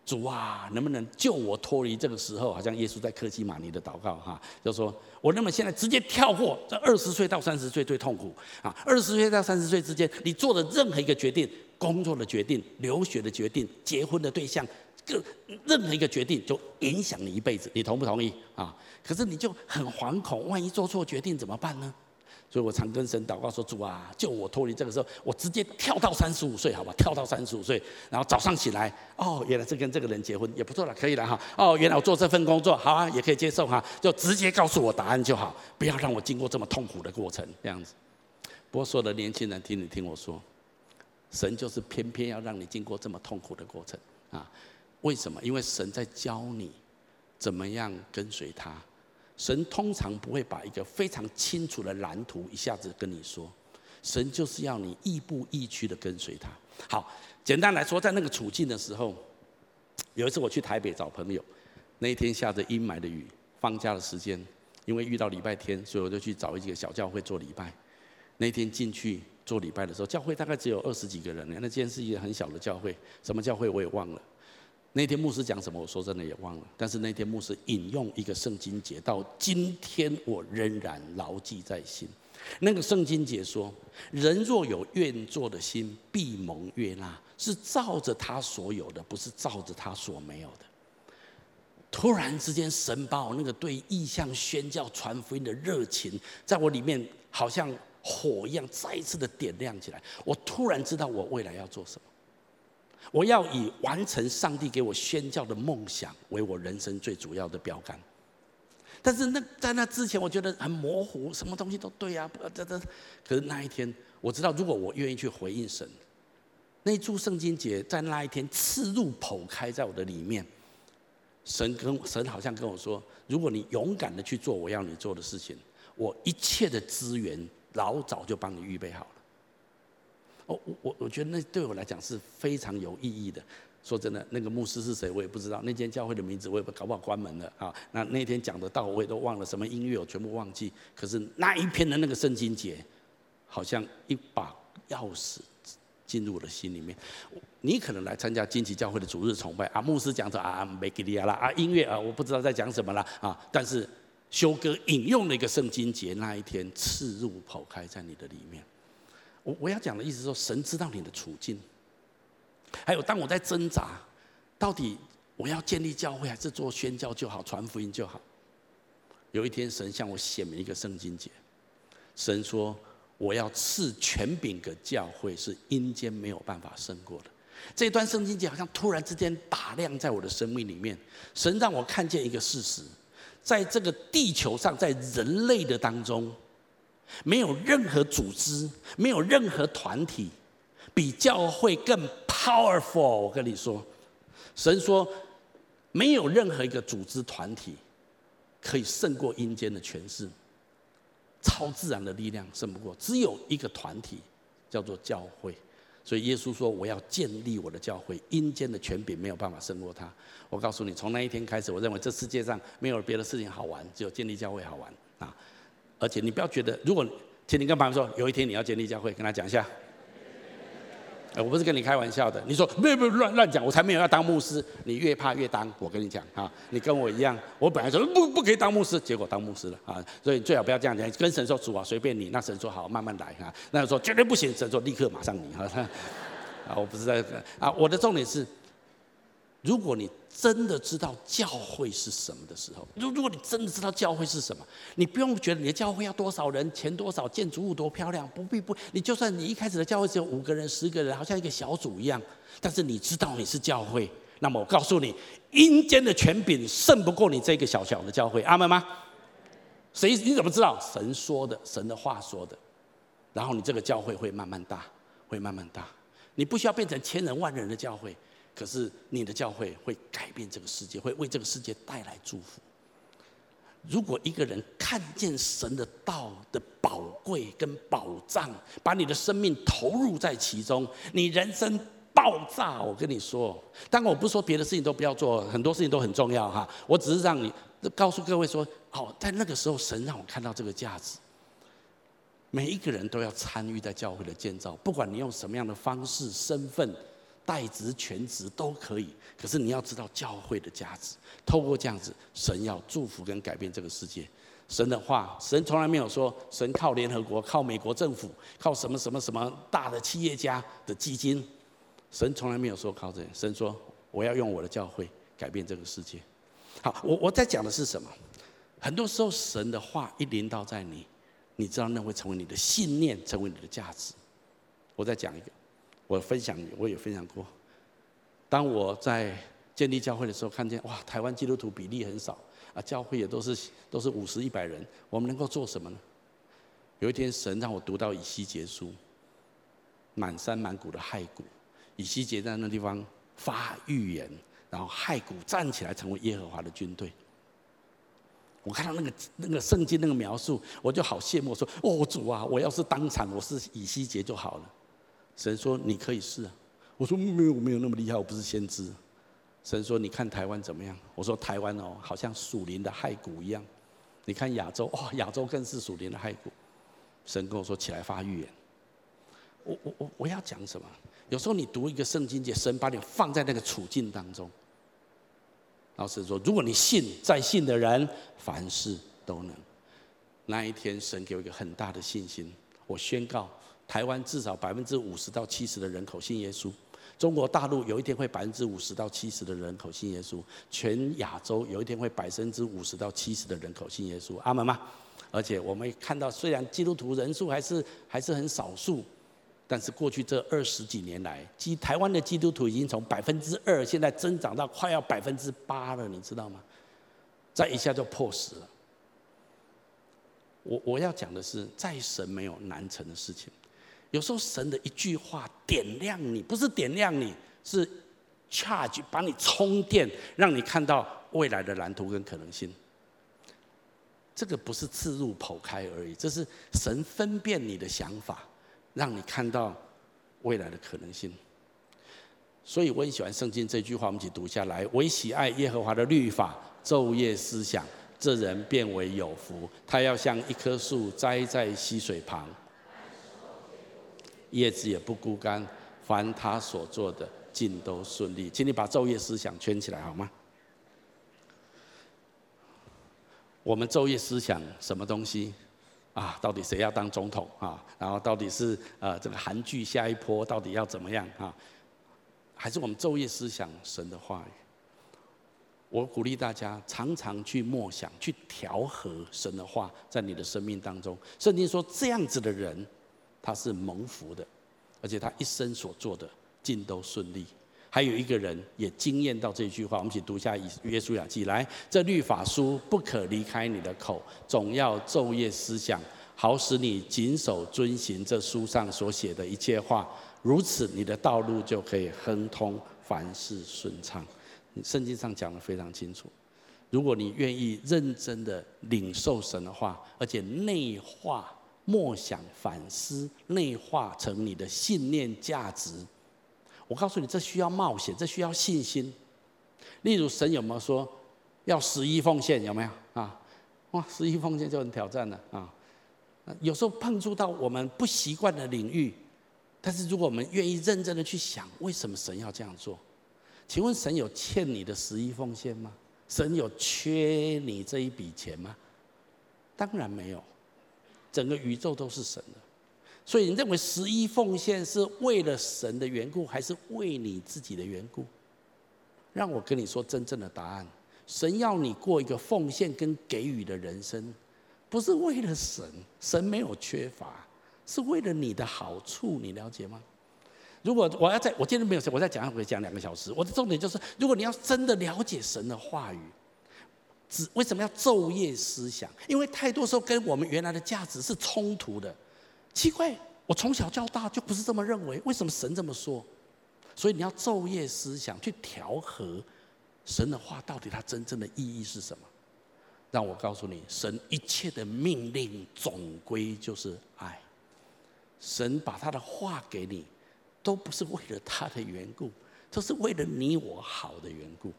主啊，能不能救我脱离这个时候？”好像耶稣在克西玛尼的祷告哈，就说：“我那么现在直接跳过这二十岁到三十岁最痛苦啊？二十岁到三十岁之间，你做的任何一个决定，工作的决定、留学的决定、结婚的对象。”个任何一个决定就影响你一辈子，你同不同意啊？可是你就很惶恐，万一做错决定怎么办呢？所以我常跟神祷告说：“主啊，救我脱离这个时候，我直接跳到三十五岁，好吧？跳到三十五岁，然后早上起来，哦，原来是跟这个人结婚，也不错了，可以了哈。哦，原来我做这份工作，好啊，也可以接受哈，就直接告诉我答案就好，不要让我经过这么痛苦的过程，这样子。不过，所有的年轻人，听你听我说，神就是偏偏要让你经过这么痛苦的过程啊。”为什么？因为神在教你怎么样跟随他。神通常不会把一个非常清楚的蓝图一下子跟你说，神就是要你亦步亦趋的跟随他。好，简单来说，在那个处境的时候，有一次我去台北找朋友，那一天下着阴霾的雨，放假的时间，因为遇到礼拜天，所以我就去找一个小教会做礼拜。那天进去做礼拜的时候，教会大概只有二十几个人，那间是一个很小的教会，什么教会我也忘了。那天牧师讲什么？我说真的也忘了。但是那天牧师引用一个圣经节，到今天我仍然牢记在心。那个圣经节说：“人若有愿做的心，必蒙悦纳。是照着他所有的，不是照着他所没有的。”突然之间，神把我那个对异象宣教传福音的热情，在我里面好像火一样，再一次的点亮起来。我突然知道我未来要做什么。我要以完成上帝给我宣教的梦想为我人生最主要的标杆。但是那在那之前，我觉得很模糊，什么东西都对啊，这这。可是那一天，我知道如果我愿意去回应神，那一处圣经节在那一天刺入剖开在我的里面。神跟神好像跟我说：如果你勇敢的去做我要你做的事情，我一切的资源老早就帮你预备好了。哦，我我我觉得那对我来讲是非常有意义的。说真的，那个牧师是谁我也不知道，那间教会的名字我也不搞不好关门了啊。那那天讲的道我也都忘了，什么音乐我全部忘记。可是那一篇的那个圣经节，好像一把钥匙进入我的心里面。你可能来参加金旗教会的主日崇拜啊，牧师讲着啊，没给你啦啊，音乐啊，我不知道在讲什么了啊。但是修哥引用了一个圣经节，那一天刺入剖开在你的里面。我我要讲的意思是说，神知道你的处境。还有，当我在挣扎，到底我要建立教会，还是做宣教就好，传福音就好？有一天，神向我显明一个圣经节，神说：“我要赐权柄给教会，是阴间没有办法胜过的。”这段圣经节好像突然之间打亮在我的生命里面，神让我看见一个事实，在这个地球上，在人类的当中。没有任何组织，没有任何团体比教会更 powerful。我跟你说，神说，没有任何一个组织团体可以胜过阴间的权势，超自然的力量胜不过。只有一个团体叫做教会。所以耶稣说：“我要建立我的教会，阴间的权柄没有办法胜过他。”我告诉你，从那一天开始，我认为这世界上没有别的事情好玩，只有建立教会好玩啊。而且你不要觉得，如果请你跟朋友说，有一天你要建立教会，跟他讲一下。我不是跟你开玩笑的。你说没有没有乱乱讲，我才没有要当牧师。你越怕越当，我跟你讲啊，你跟我一样。我本来说不不可以当牧师，结果当牧师了啊。所以最好不要这样讲，跟神说主啊，随便你。那神说好，慢慢来哈。那说绝对不行，神说立刻马上你哈。啊，我不是在啊，我的重点是，如果你。真的知道教会是什么的时候，如如果你真的知道教会是什么，你不用觉得你的教会要多少人，钱多少，建筑物多漂亮，不必不，你就算你一开始的教会只有五个人、十个人，好像一个小组一样，但是你知道你是教会，那么我告诉你，阴间的权柄胜不过你这个小小的教会，阿门吗？谁？你怎么知道？神说的，神的话说的，然后你这个教会会慢慢大，会慢慢大，你不需要变成千人万人的教会。可是你的教会会改变这个世界，会为这个世界带来祝福。如果一个人看见神的道的宝贵跟宝藏，把你的生命投入在其中，你人生爆炸。我跟你说，当然我不说别的事情都不要做，很多事情都很重要哈。我只是让你告诉各位说，哦，在那个时候，神让我看到这个价值。每一个人都要参与在教会的建造，不管你用什么样的方式、身份。代职、全职都可以，可是你要知道教会的价值。透过这样子，神要祝福跟改变这个世界。神的话，神从来没有说神靠联合国、靠美国政府、靠什么什么什么大的企业家的基金。神从来没有说靠这些。神说我要用我的教会改变这个世界。好，我我在讲的是什么？很多时候神的话一临到在你，你知道那会成为你的信念，成为你的价值。我再讲一个。我分享，我也分享过。当我在建立教会的时候，看见哇，台湾基督徒比例很少啊，教会也都是都是五十、一百人，我们能够做什么呢？有一天，神让我读到以西结书，满山满谷的骸骨，以西结在那地方发预言，然后骸骨站起来成为耶和华的军队。我看到那个那个圣经那个描述，我就好羡慕，说哦主啊，我要是当场我是以西结就好了。神说：“你可以试啊。”我说：“没有，没有那么厉害，我不是先知。”神说：“你看台湾怎么样？”我说：“台湾哦，好像属灵的骸骨一样。你看亚洲，哇，亚洲更是属灵的骸骨。”神跟我说：“起来发预言。”我我我我要讲什么？有时候你读一个圣经节，神把你放在那个处境当中。然后神说：“如果你信，在信的人凡事都能。”那一天，神给我一个很大的信心。我宣告。台湾至少百分之五十到七十的人口信耶稣，中国大陆有一天会百分之五十到七十的人口信耶稣，全亚洲有一天会百分之五十到七十的人口信耶稣，阿门吗？而且我们看到，虽然基督徒人数还是还是很少数，但是过去这二十几年来，基台湾的基督徒已经从百分之二，现在增长到快要百分之八了，你知道吗？再一下就破十了。我我要讲的是，在神没有难成的事情。有时候神的一句话点亮你，不是点亮你，是 charge 把你充电，让你看到未来的蓝图跟可能性。这个不是刺入剖开而已，这是神分辨你的想法，让你看到未来的可能性。所以我很喜欢圣经这句话，我们一起读下来：惟喜爱耶和华的律法，昼夜思想，这人便为有福。他要像一棵树栽在溪水旁。叶子也不枯干，凡他所做的尽都顺利。请你把昼夜思想圈起来好吗？我们昼夜思想什么东西啊？到底谁要当总统啊？然后到底是呃这个韩剧下一波到底要怎么样啊？还是我们昼夜思想神的话语？我鼓励大家常常去默想，去调和神的话在你的生命当中。圣经说这样子的人。他是蒙福的，而且他一生所做的尽都顺利。还有一个人也惊艳到这句话，我们一起读一下以约书亚记来，这律法书不可离开你的口，总要昼夜思想，好使你谨守遵行这书上所写的一切话。如此，你的道路就可以亨通，凡事顺畅。圣经上讲得非常清楚，如果你愿意认真的领受神的话，而且内化。默想、反思、内化成你的信念价值。我告诉你，这需要冒险，这需要信心。例如，神有没有说要十一奉献？有没有啊？哇，十一奉献就很挑战了啊！有时候碰触到我们不习惯的领域，但是如果我们愿意认真的去想，为什么神要这样做？请问神有欠你的十一奉献吗？神有缺你这一笔钱吗？当然没有，整个宇宙都是神的。所以你认为十一奉献是为了神的缘故，还是为你自己的缘故？让我跟你说真正的答案：神要你过一个奉献跟给予的人生，不是为了神，神没有缺乏，是为了你的好处。你了解吗？如果我要在我今天没有事，我再讲，我可以讲两个小时。我的重点就是，如果你要真的了解神的话语，只为什么要昼夜思想？因为太多时候跟我们原来的价值是冲突的。奇怪，我从小到大就不是这么认为。为什么神这么说？所以你要昼夜思想，去调和神的话到底它真正的意义是什么？让我告诉你，神一切的命令总归就是爱。神把他的话给你，都不是为了他的缘故，都是为了你我好的缘故。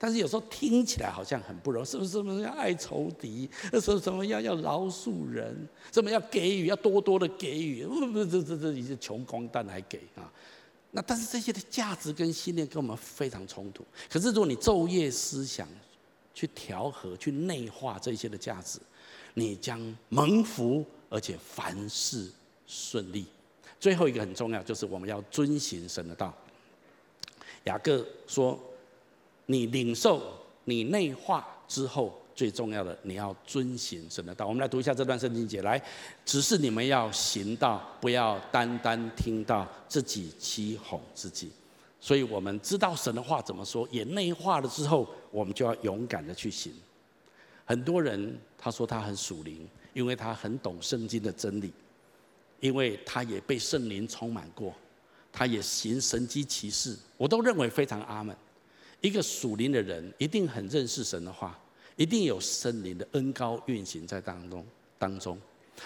但是有时候听起来好像很不容易，是不是？什么要爱仇敌？说什么要要饶恕人？什么要给予？要多多的给予？不不，这这这，一些穷光蛋来给啊！那但是这些的价值跟信念跟我们非常冲突。可是如果你昼夜思想，去调和、去内化这些的价值，你将蒙福，而且凡事顺利。最后一个很重要，就是我们要遵行神的道。雅各说。你领受、你内化之后，最重要的，你要遵行神的道。我们来读一下这段圣经节，来，只是你们要行道，不要单单听到，自己欺哄自己。所以我们知道神的话怎么说，也内化了之后，我们就要勇敢的去行。很多人他说他很属灵，因为他很懂圣经的真理，因为他也被圣灵充满过，他也行神迹奇事，我都认为非常阿门。一个属灵的人一定很认识神的话，一定有圣灵的恩膏运行在当中当中。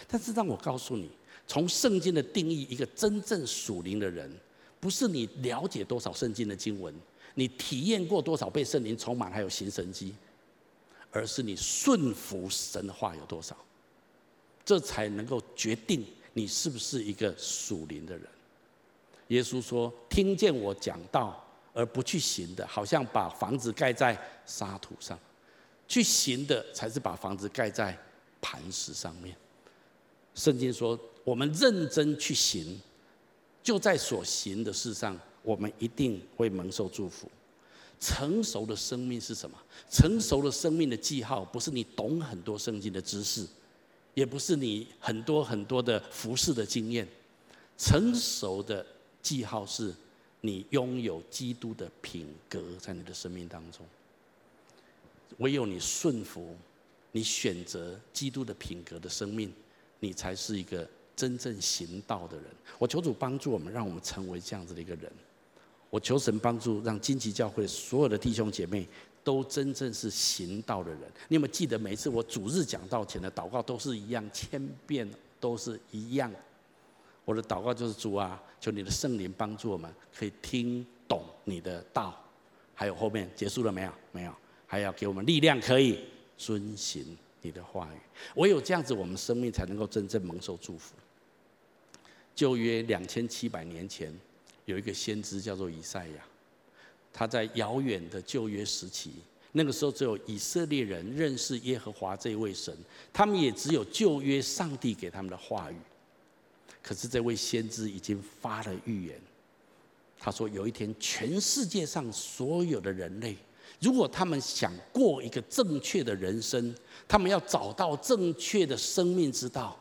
但是让我告诉你，从圣经的定义，一个真正属灵的人，不是你了解多少圣经的经文，你体验过多少被圣灵充满，还有行神迹，而是你顺服神的话有多少，这才能够决定你是不是一个属灵的人。耶稣说：“听见我讲道。”而不去行的，好像把房子盖在沙土上；去行的，才是把房子盖在磐石上面。圣经说，我们认真去行，就在所行的事上，我们一定会蒙受祝福。成熟的生命是什么？成熟的生命的记号，不是你懂很多圣经的知识，也不是你很多很多的服饰的经验。成熟的记号是。你拥有基督的品格在你的生命当中，唯有你顺服，你选择基督的品格的生命，你才是一个真正行道的人。我求主帮助我们，让我们成为这样子的一个人。我求神帮助，让荆棘教会所有的弟兄姐妹都真正是行道的人。你有没有记得每次我主日讲道前的祷告都是一样，千遍都是一样？我的祷告就是主啊。求你的圣灵帮助我们，可以听懂你的道。还有后面结束了没有？没有，还要给我们力量，可以遵行你的话语。唯有这样子，我们生命才能够真正蒙受祝福。旧约两千七百年前，有一个先知叫做以赛亚，他在遥远的旧约时期，那个时候只有以色列人认识耶和华这位神，他们也只有旧约上帝给他们的话语。可是这位先知已经发了预言，他说有一天，全世界上所有的人类，如果他们想过一个正确的人生，他们要找到正确的生命之道，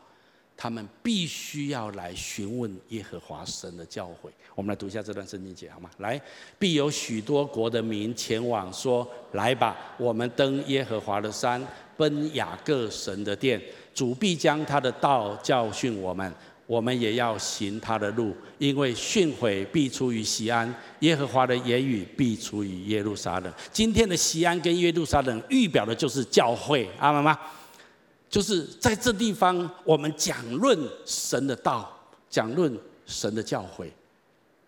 他们必须要来询问耶和华神的教诲。我们来读一下这段圣经节好吗？来，必有许多国的民前往，说：“来吧，我们登耶和华的山，奔雅各神的殿。主必将他的道教训我们。”我们也要行他的路，因为训诲必出于西安，耶和华的言语必出于耶路撒冷。今天的西安跟耶路撒冷预表的就是教会，阿们吗？就是在这地方，我们讲论神的道，讲论神的教诲，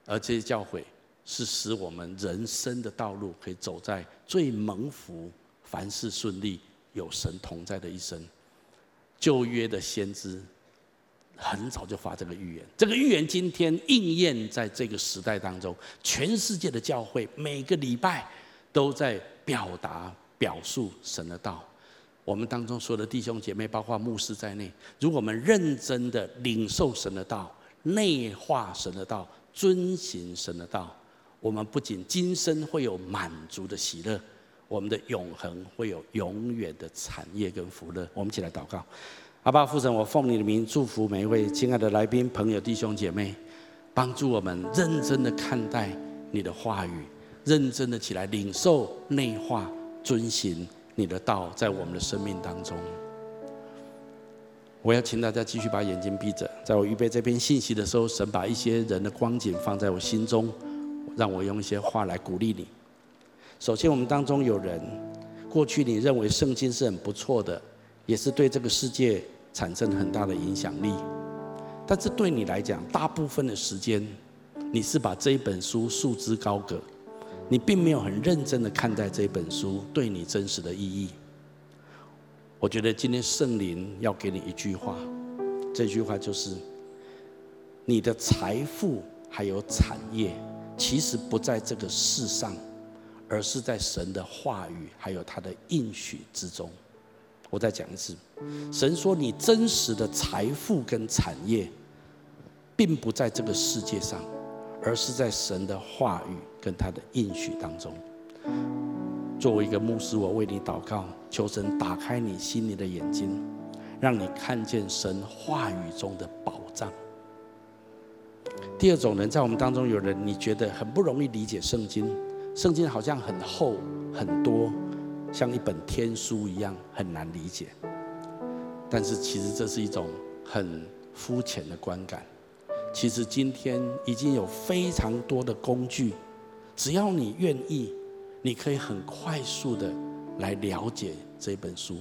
而这些教诲是使我们人生的道路可以走在最蒙福、凡事顺利、有神同在的一生。旧约的先知。很早就发这个预言，这个预言今天应验在这个时代当中，全世界的教会每个礼拜都在表达、表述神的道。我们当中所有的弟兄姐妹，包括牧师在内，如果我们认真的领受神的道、内化神的道、遵行神的道，我们不仅今生会有满足的喜乐，我们的永恒会有永远的产业跟福乐。我们一起来祷告。阿爸父神，我奉你的名祝福每一位亲爱的来宾、朋友、弟兄姐妹，帮助我们认真的看待你的话语，认真的起来领受、内化、遵行你的道，在我们的生命当中。我要请大家继续把眼睛闭着，在我预备这篇信息的时候，神把一些人的光景放在我心中，让我用一些话来鼓励你。首先，我们当中有人，过去你认为圣经是很不错的，也是对这个世界。产生很大的影响力，但是对你来讲，大部分的时间，你是把这一本书束之高阁，你并没有很认真的看待这本书对你真实的意义。我觉得今天圣灵要给你一句话，这句话就是：你的财富还有产业，其实不在这个世上，而是在神的话语还有他的应许之中。我再讲一次，神说你真实的财富跟产业，并不在这个世界上，而是在神的话语跟他的应许当中。作为一个牧师，我为你祷告，求神打开你心里的眼睛，让你看见神话语中的宝藏。第二种人，在我们当中有人，你觉得很不容易理解圣经，圣经好像很厚很多。像一本天书一样很难理解，但是其实这是一种很肤浅的观感。其实今天已经有非常多的工具，只要你愿意，你可以很快速的来了解这本书，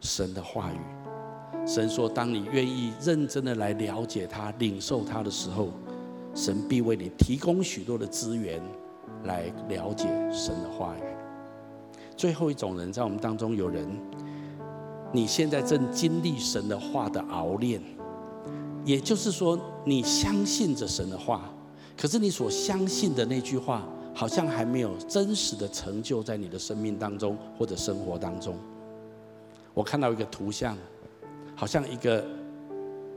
神的话语。神说，当你愿意认真的来了解它、领受它的时候，神必为你提供许多的资源来了解神的话语。最后一种人，在我们当中有人，你现在正经历神的话的熬炼，也就是说，你相信着神的话，可是你所相信的那句话，好像还没有真实的成就在你的生命当中或者生活当中。我看到一个图像，好像一个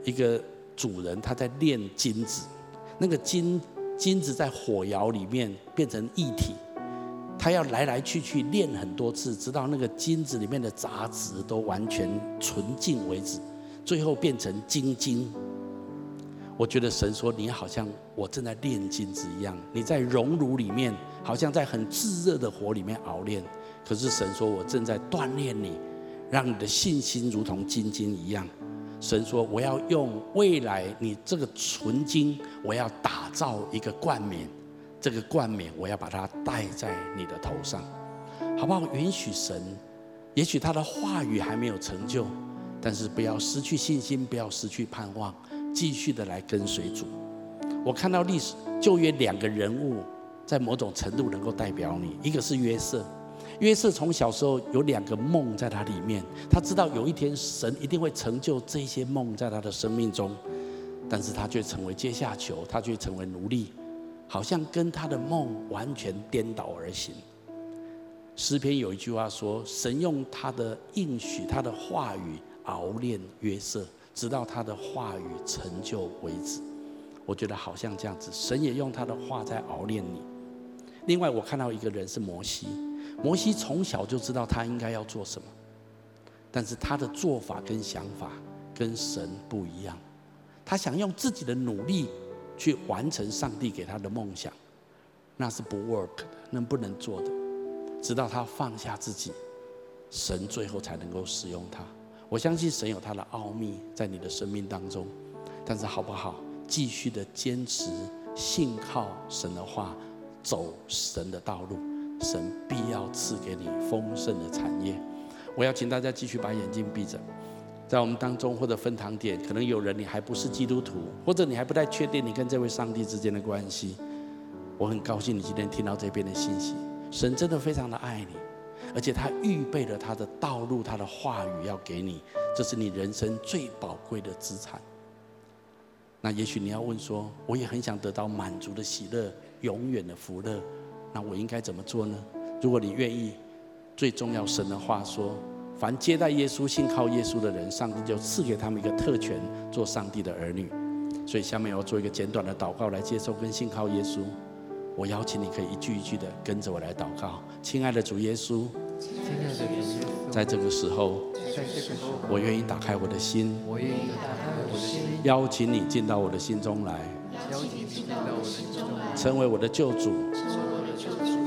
一个主人他在炼金子，那个金金子在火窑里面变成一体。他要来来去去练很多次，直到那个金子里面的杂质都完全纯净为止，最后变成精金。我觉得神说，你好像我正在炼金子一样，你在熔炉里面，好像在很炙热的火里面熬炼。可是神说我正在锻炼你，让你的信心如同精金一样。神说我要用未来你这个纯金，我要打造一个冠冕。这个冠冕，我要把它戴在你的头上，好不好？允许神，也许他的话语还没有成就，但是不要失去信心，不要失去盼望，继续的来跟随主。我看到历史旧约两个人物，在某种程度能够代表你，一个是约瑟，约瑟从小时候有两个梦在他里面，他知道有一天神一定会成就这些梦在他的生命中，但是他却成为阶下囚，他却成为奴隶。好像跟他的梦完全颠倒而行。诗篇有一句话说：“神用他的应许，他的话语熬炼约瑟，直到他的话语成就为止。”我觉得好像这样子，神也用他的话在熬炼你。另外，我看到一个人是摩西，摩西从小就知道他应该要做什么，但是他的做法跟想法跟神不一样，他想用自己的努力。去完成上帝给他的梦想，那是不 work 的，那不能做的。直到他放下自己，神最后才能够使用他。我相信神有他的奥秘在你的生命当中，但是好不好？继续的坚持，信靠神的话，走神的道路，神必要赐给你丰盛的产业。我要请大家继续把眼睛闭着。在我们当中，或者分堂点，可能有人你还不是基督徒，或者你还不太确定你跟这位上帝之间的关系。我很高兴你今天听到这边的信息，神真的非常的爱你，而且他预备了他的道路，他的话语要给你，这是你人生最宝贵的资产。那也许你要问说，我也很想得到满足的喜乐，永远的福乐，那我应该怎么做呢？如果你愿意，最重要神的话说，凡接待耶稣、信靠耶稣的人，上帝就赐给他们一个特权，做上帝的儿女。所以下面我要做一个简短的祷告，来接受跟信靠耶稣。我邀请你可以一句一句的跟着我来祷告。亲爱的主耶稣亲爱的，在这个时候，我愿意打开我的心，我愿意打开我的心邀请你进到我的心中来，成为我的救主，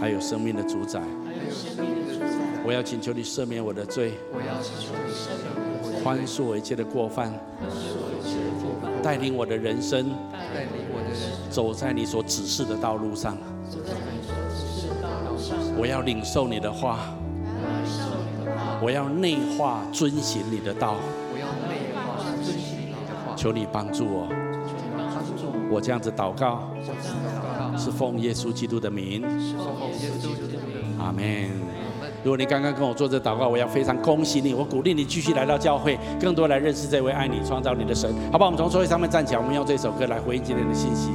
还有生命的主宰。我要请求你赦免我的罪我要请求你赦免我的，宽恕我一切的过犯，带领我的人生，带领我的人走在你所指示的道路上。走在你所指示的道路上我要领受你的话，我要领受你的话，我要内化遵行你的道。我要内化遵行你的话求你帮助我，我这样子祷告，是奉耶稣基督的名。阿门。如果你刚刚跟我做这祷告，我要非常恭喜你，我鼓励你继续来到教会，更多来认识这位爱你、创造你的神，好吧？我们从座位上面站起来，我们用这首歌来回应今天的信息。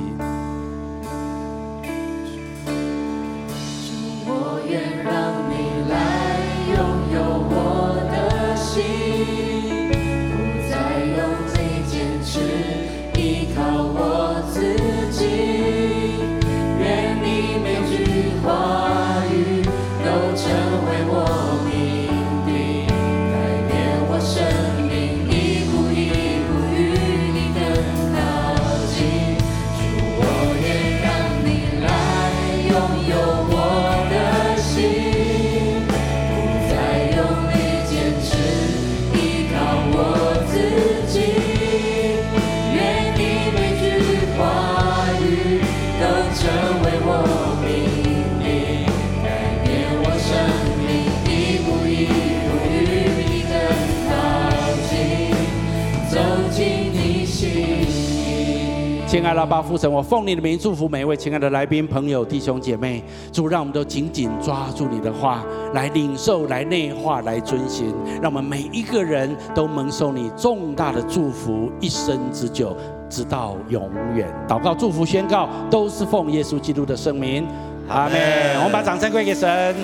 亲爱的巴父神，我奉你的名祝福每一位亲爱的来宾、朋友、弟兄姐妹。主，让我们都紧紧抓住你的话，来领受、来内化、来遵行。让我们每一个人都蒙受你重大的祝福，一生之久，直到永远。祷告、祝福、宣告，都是奉耶稣基督的圣名。阿门。我们把掌声归给神。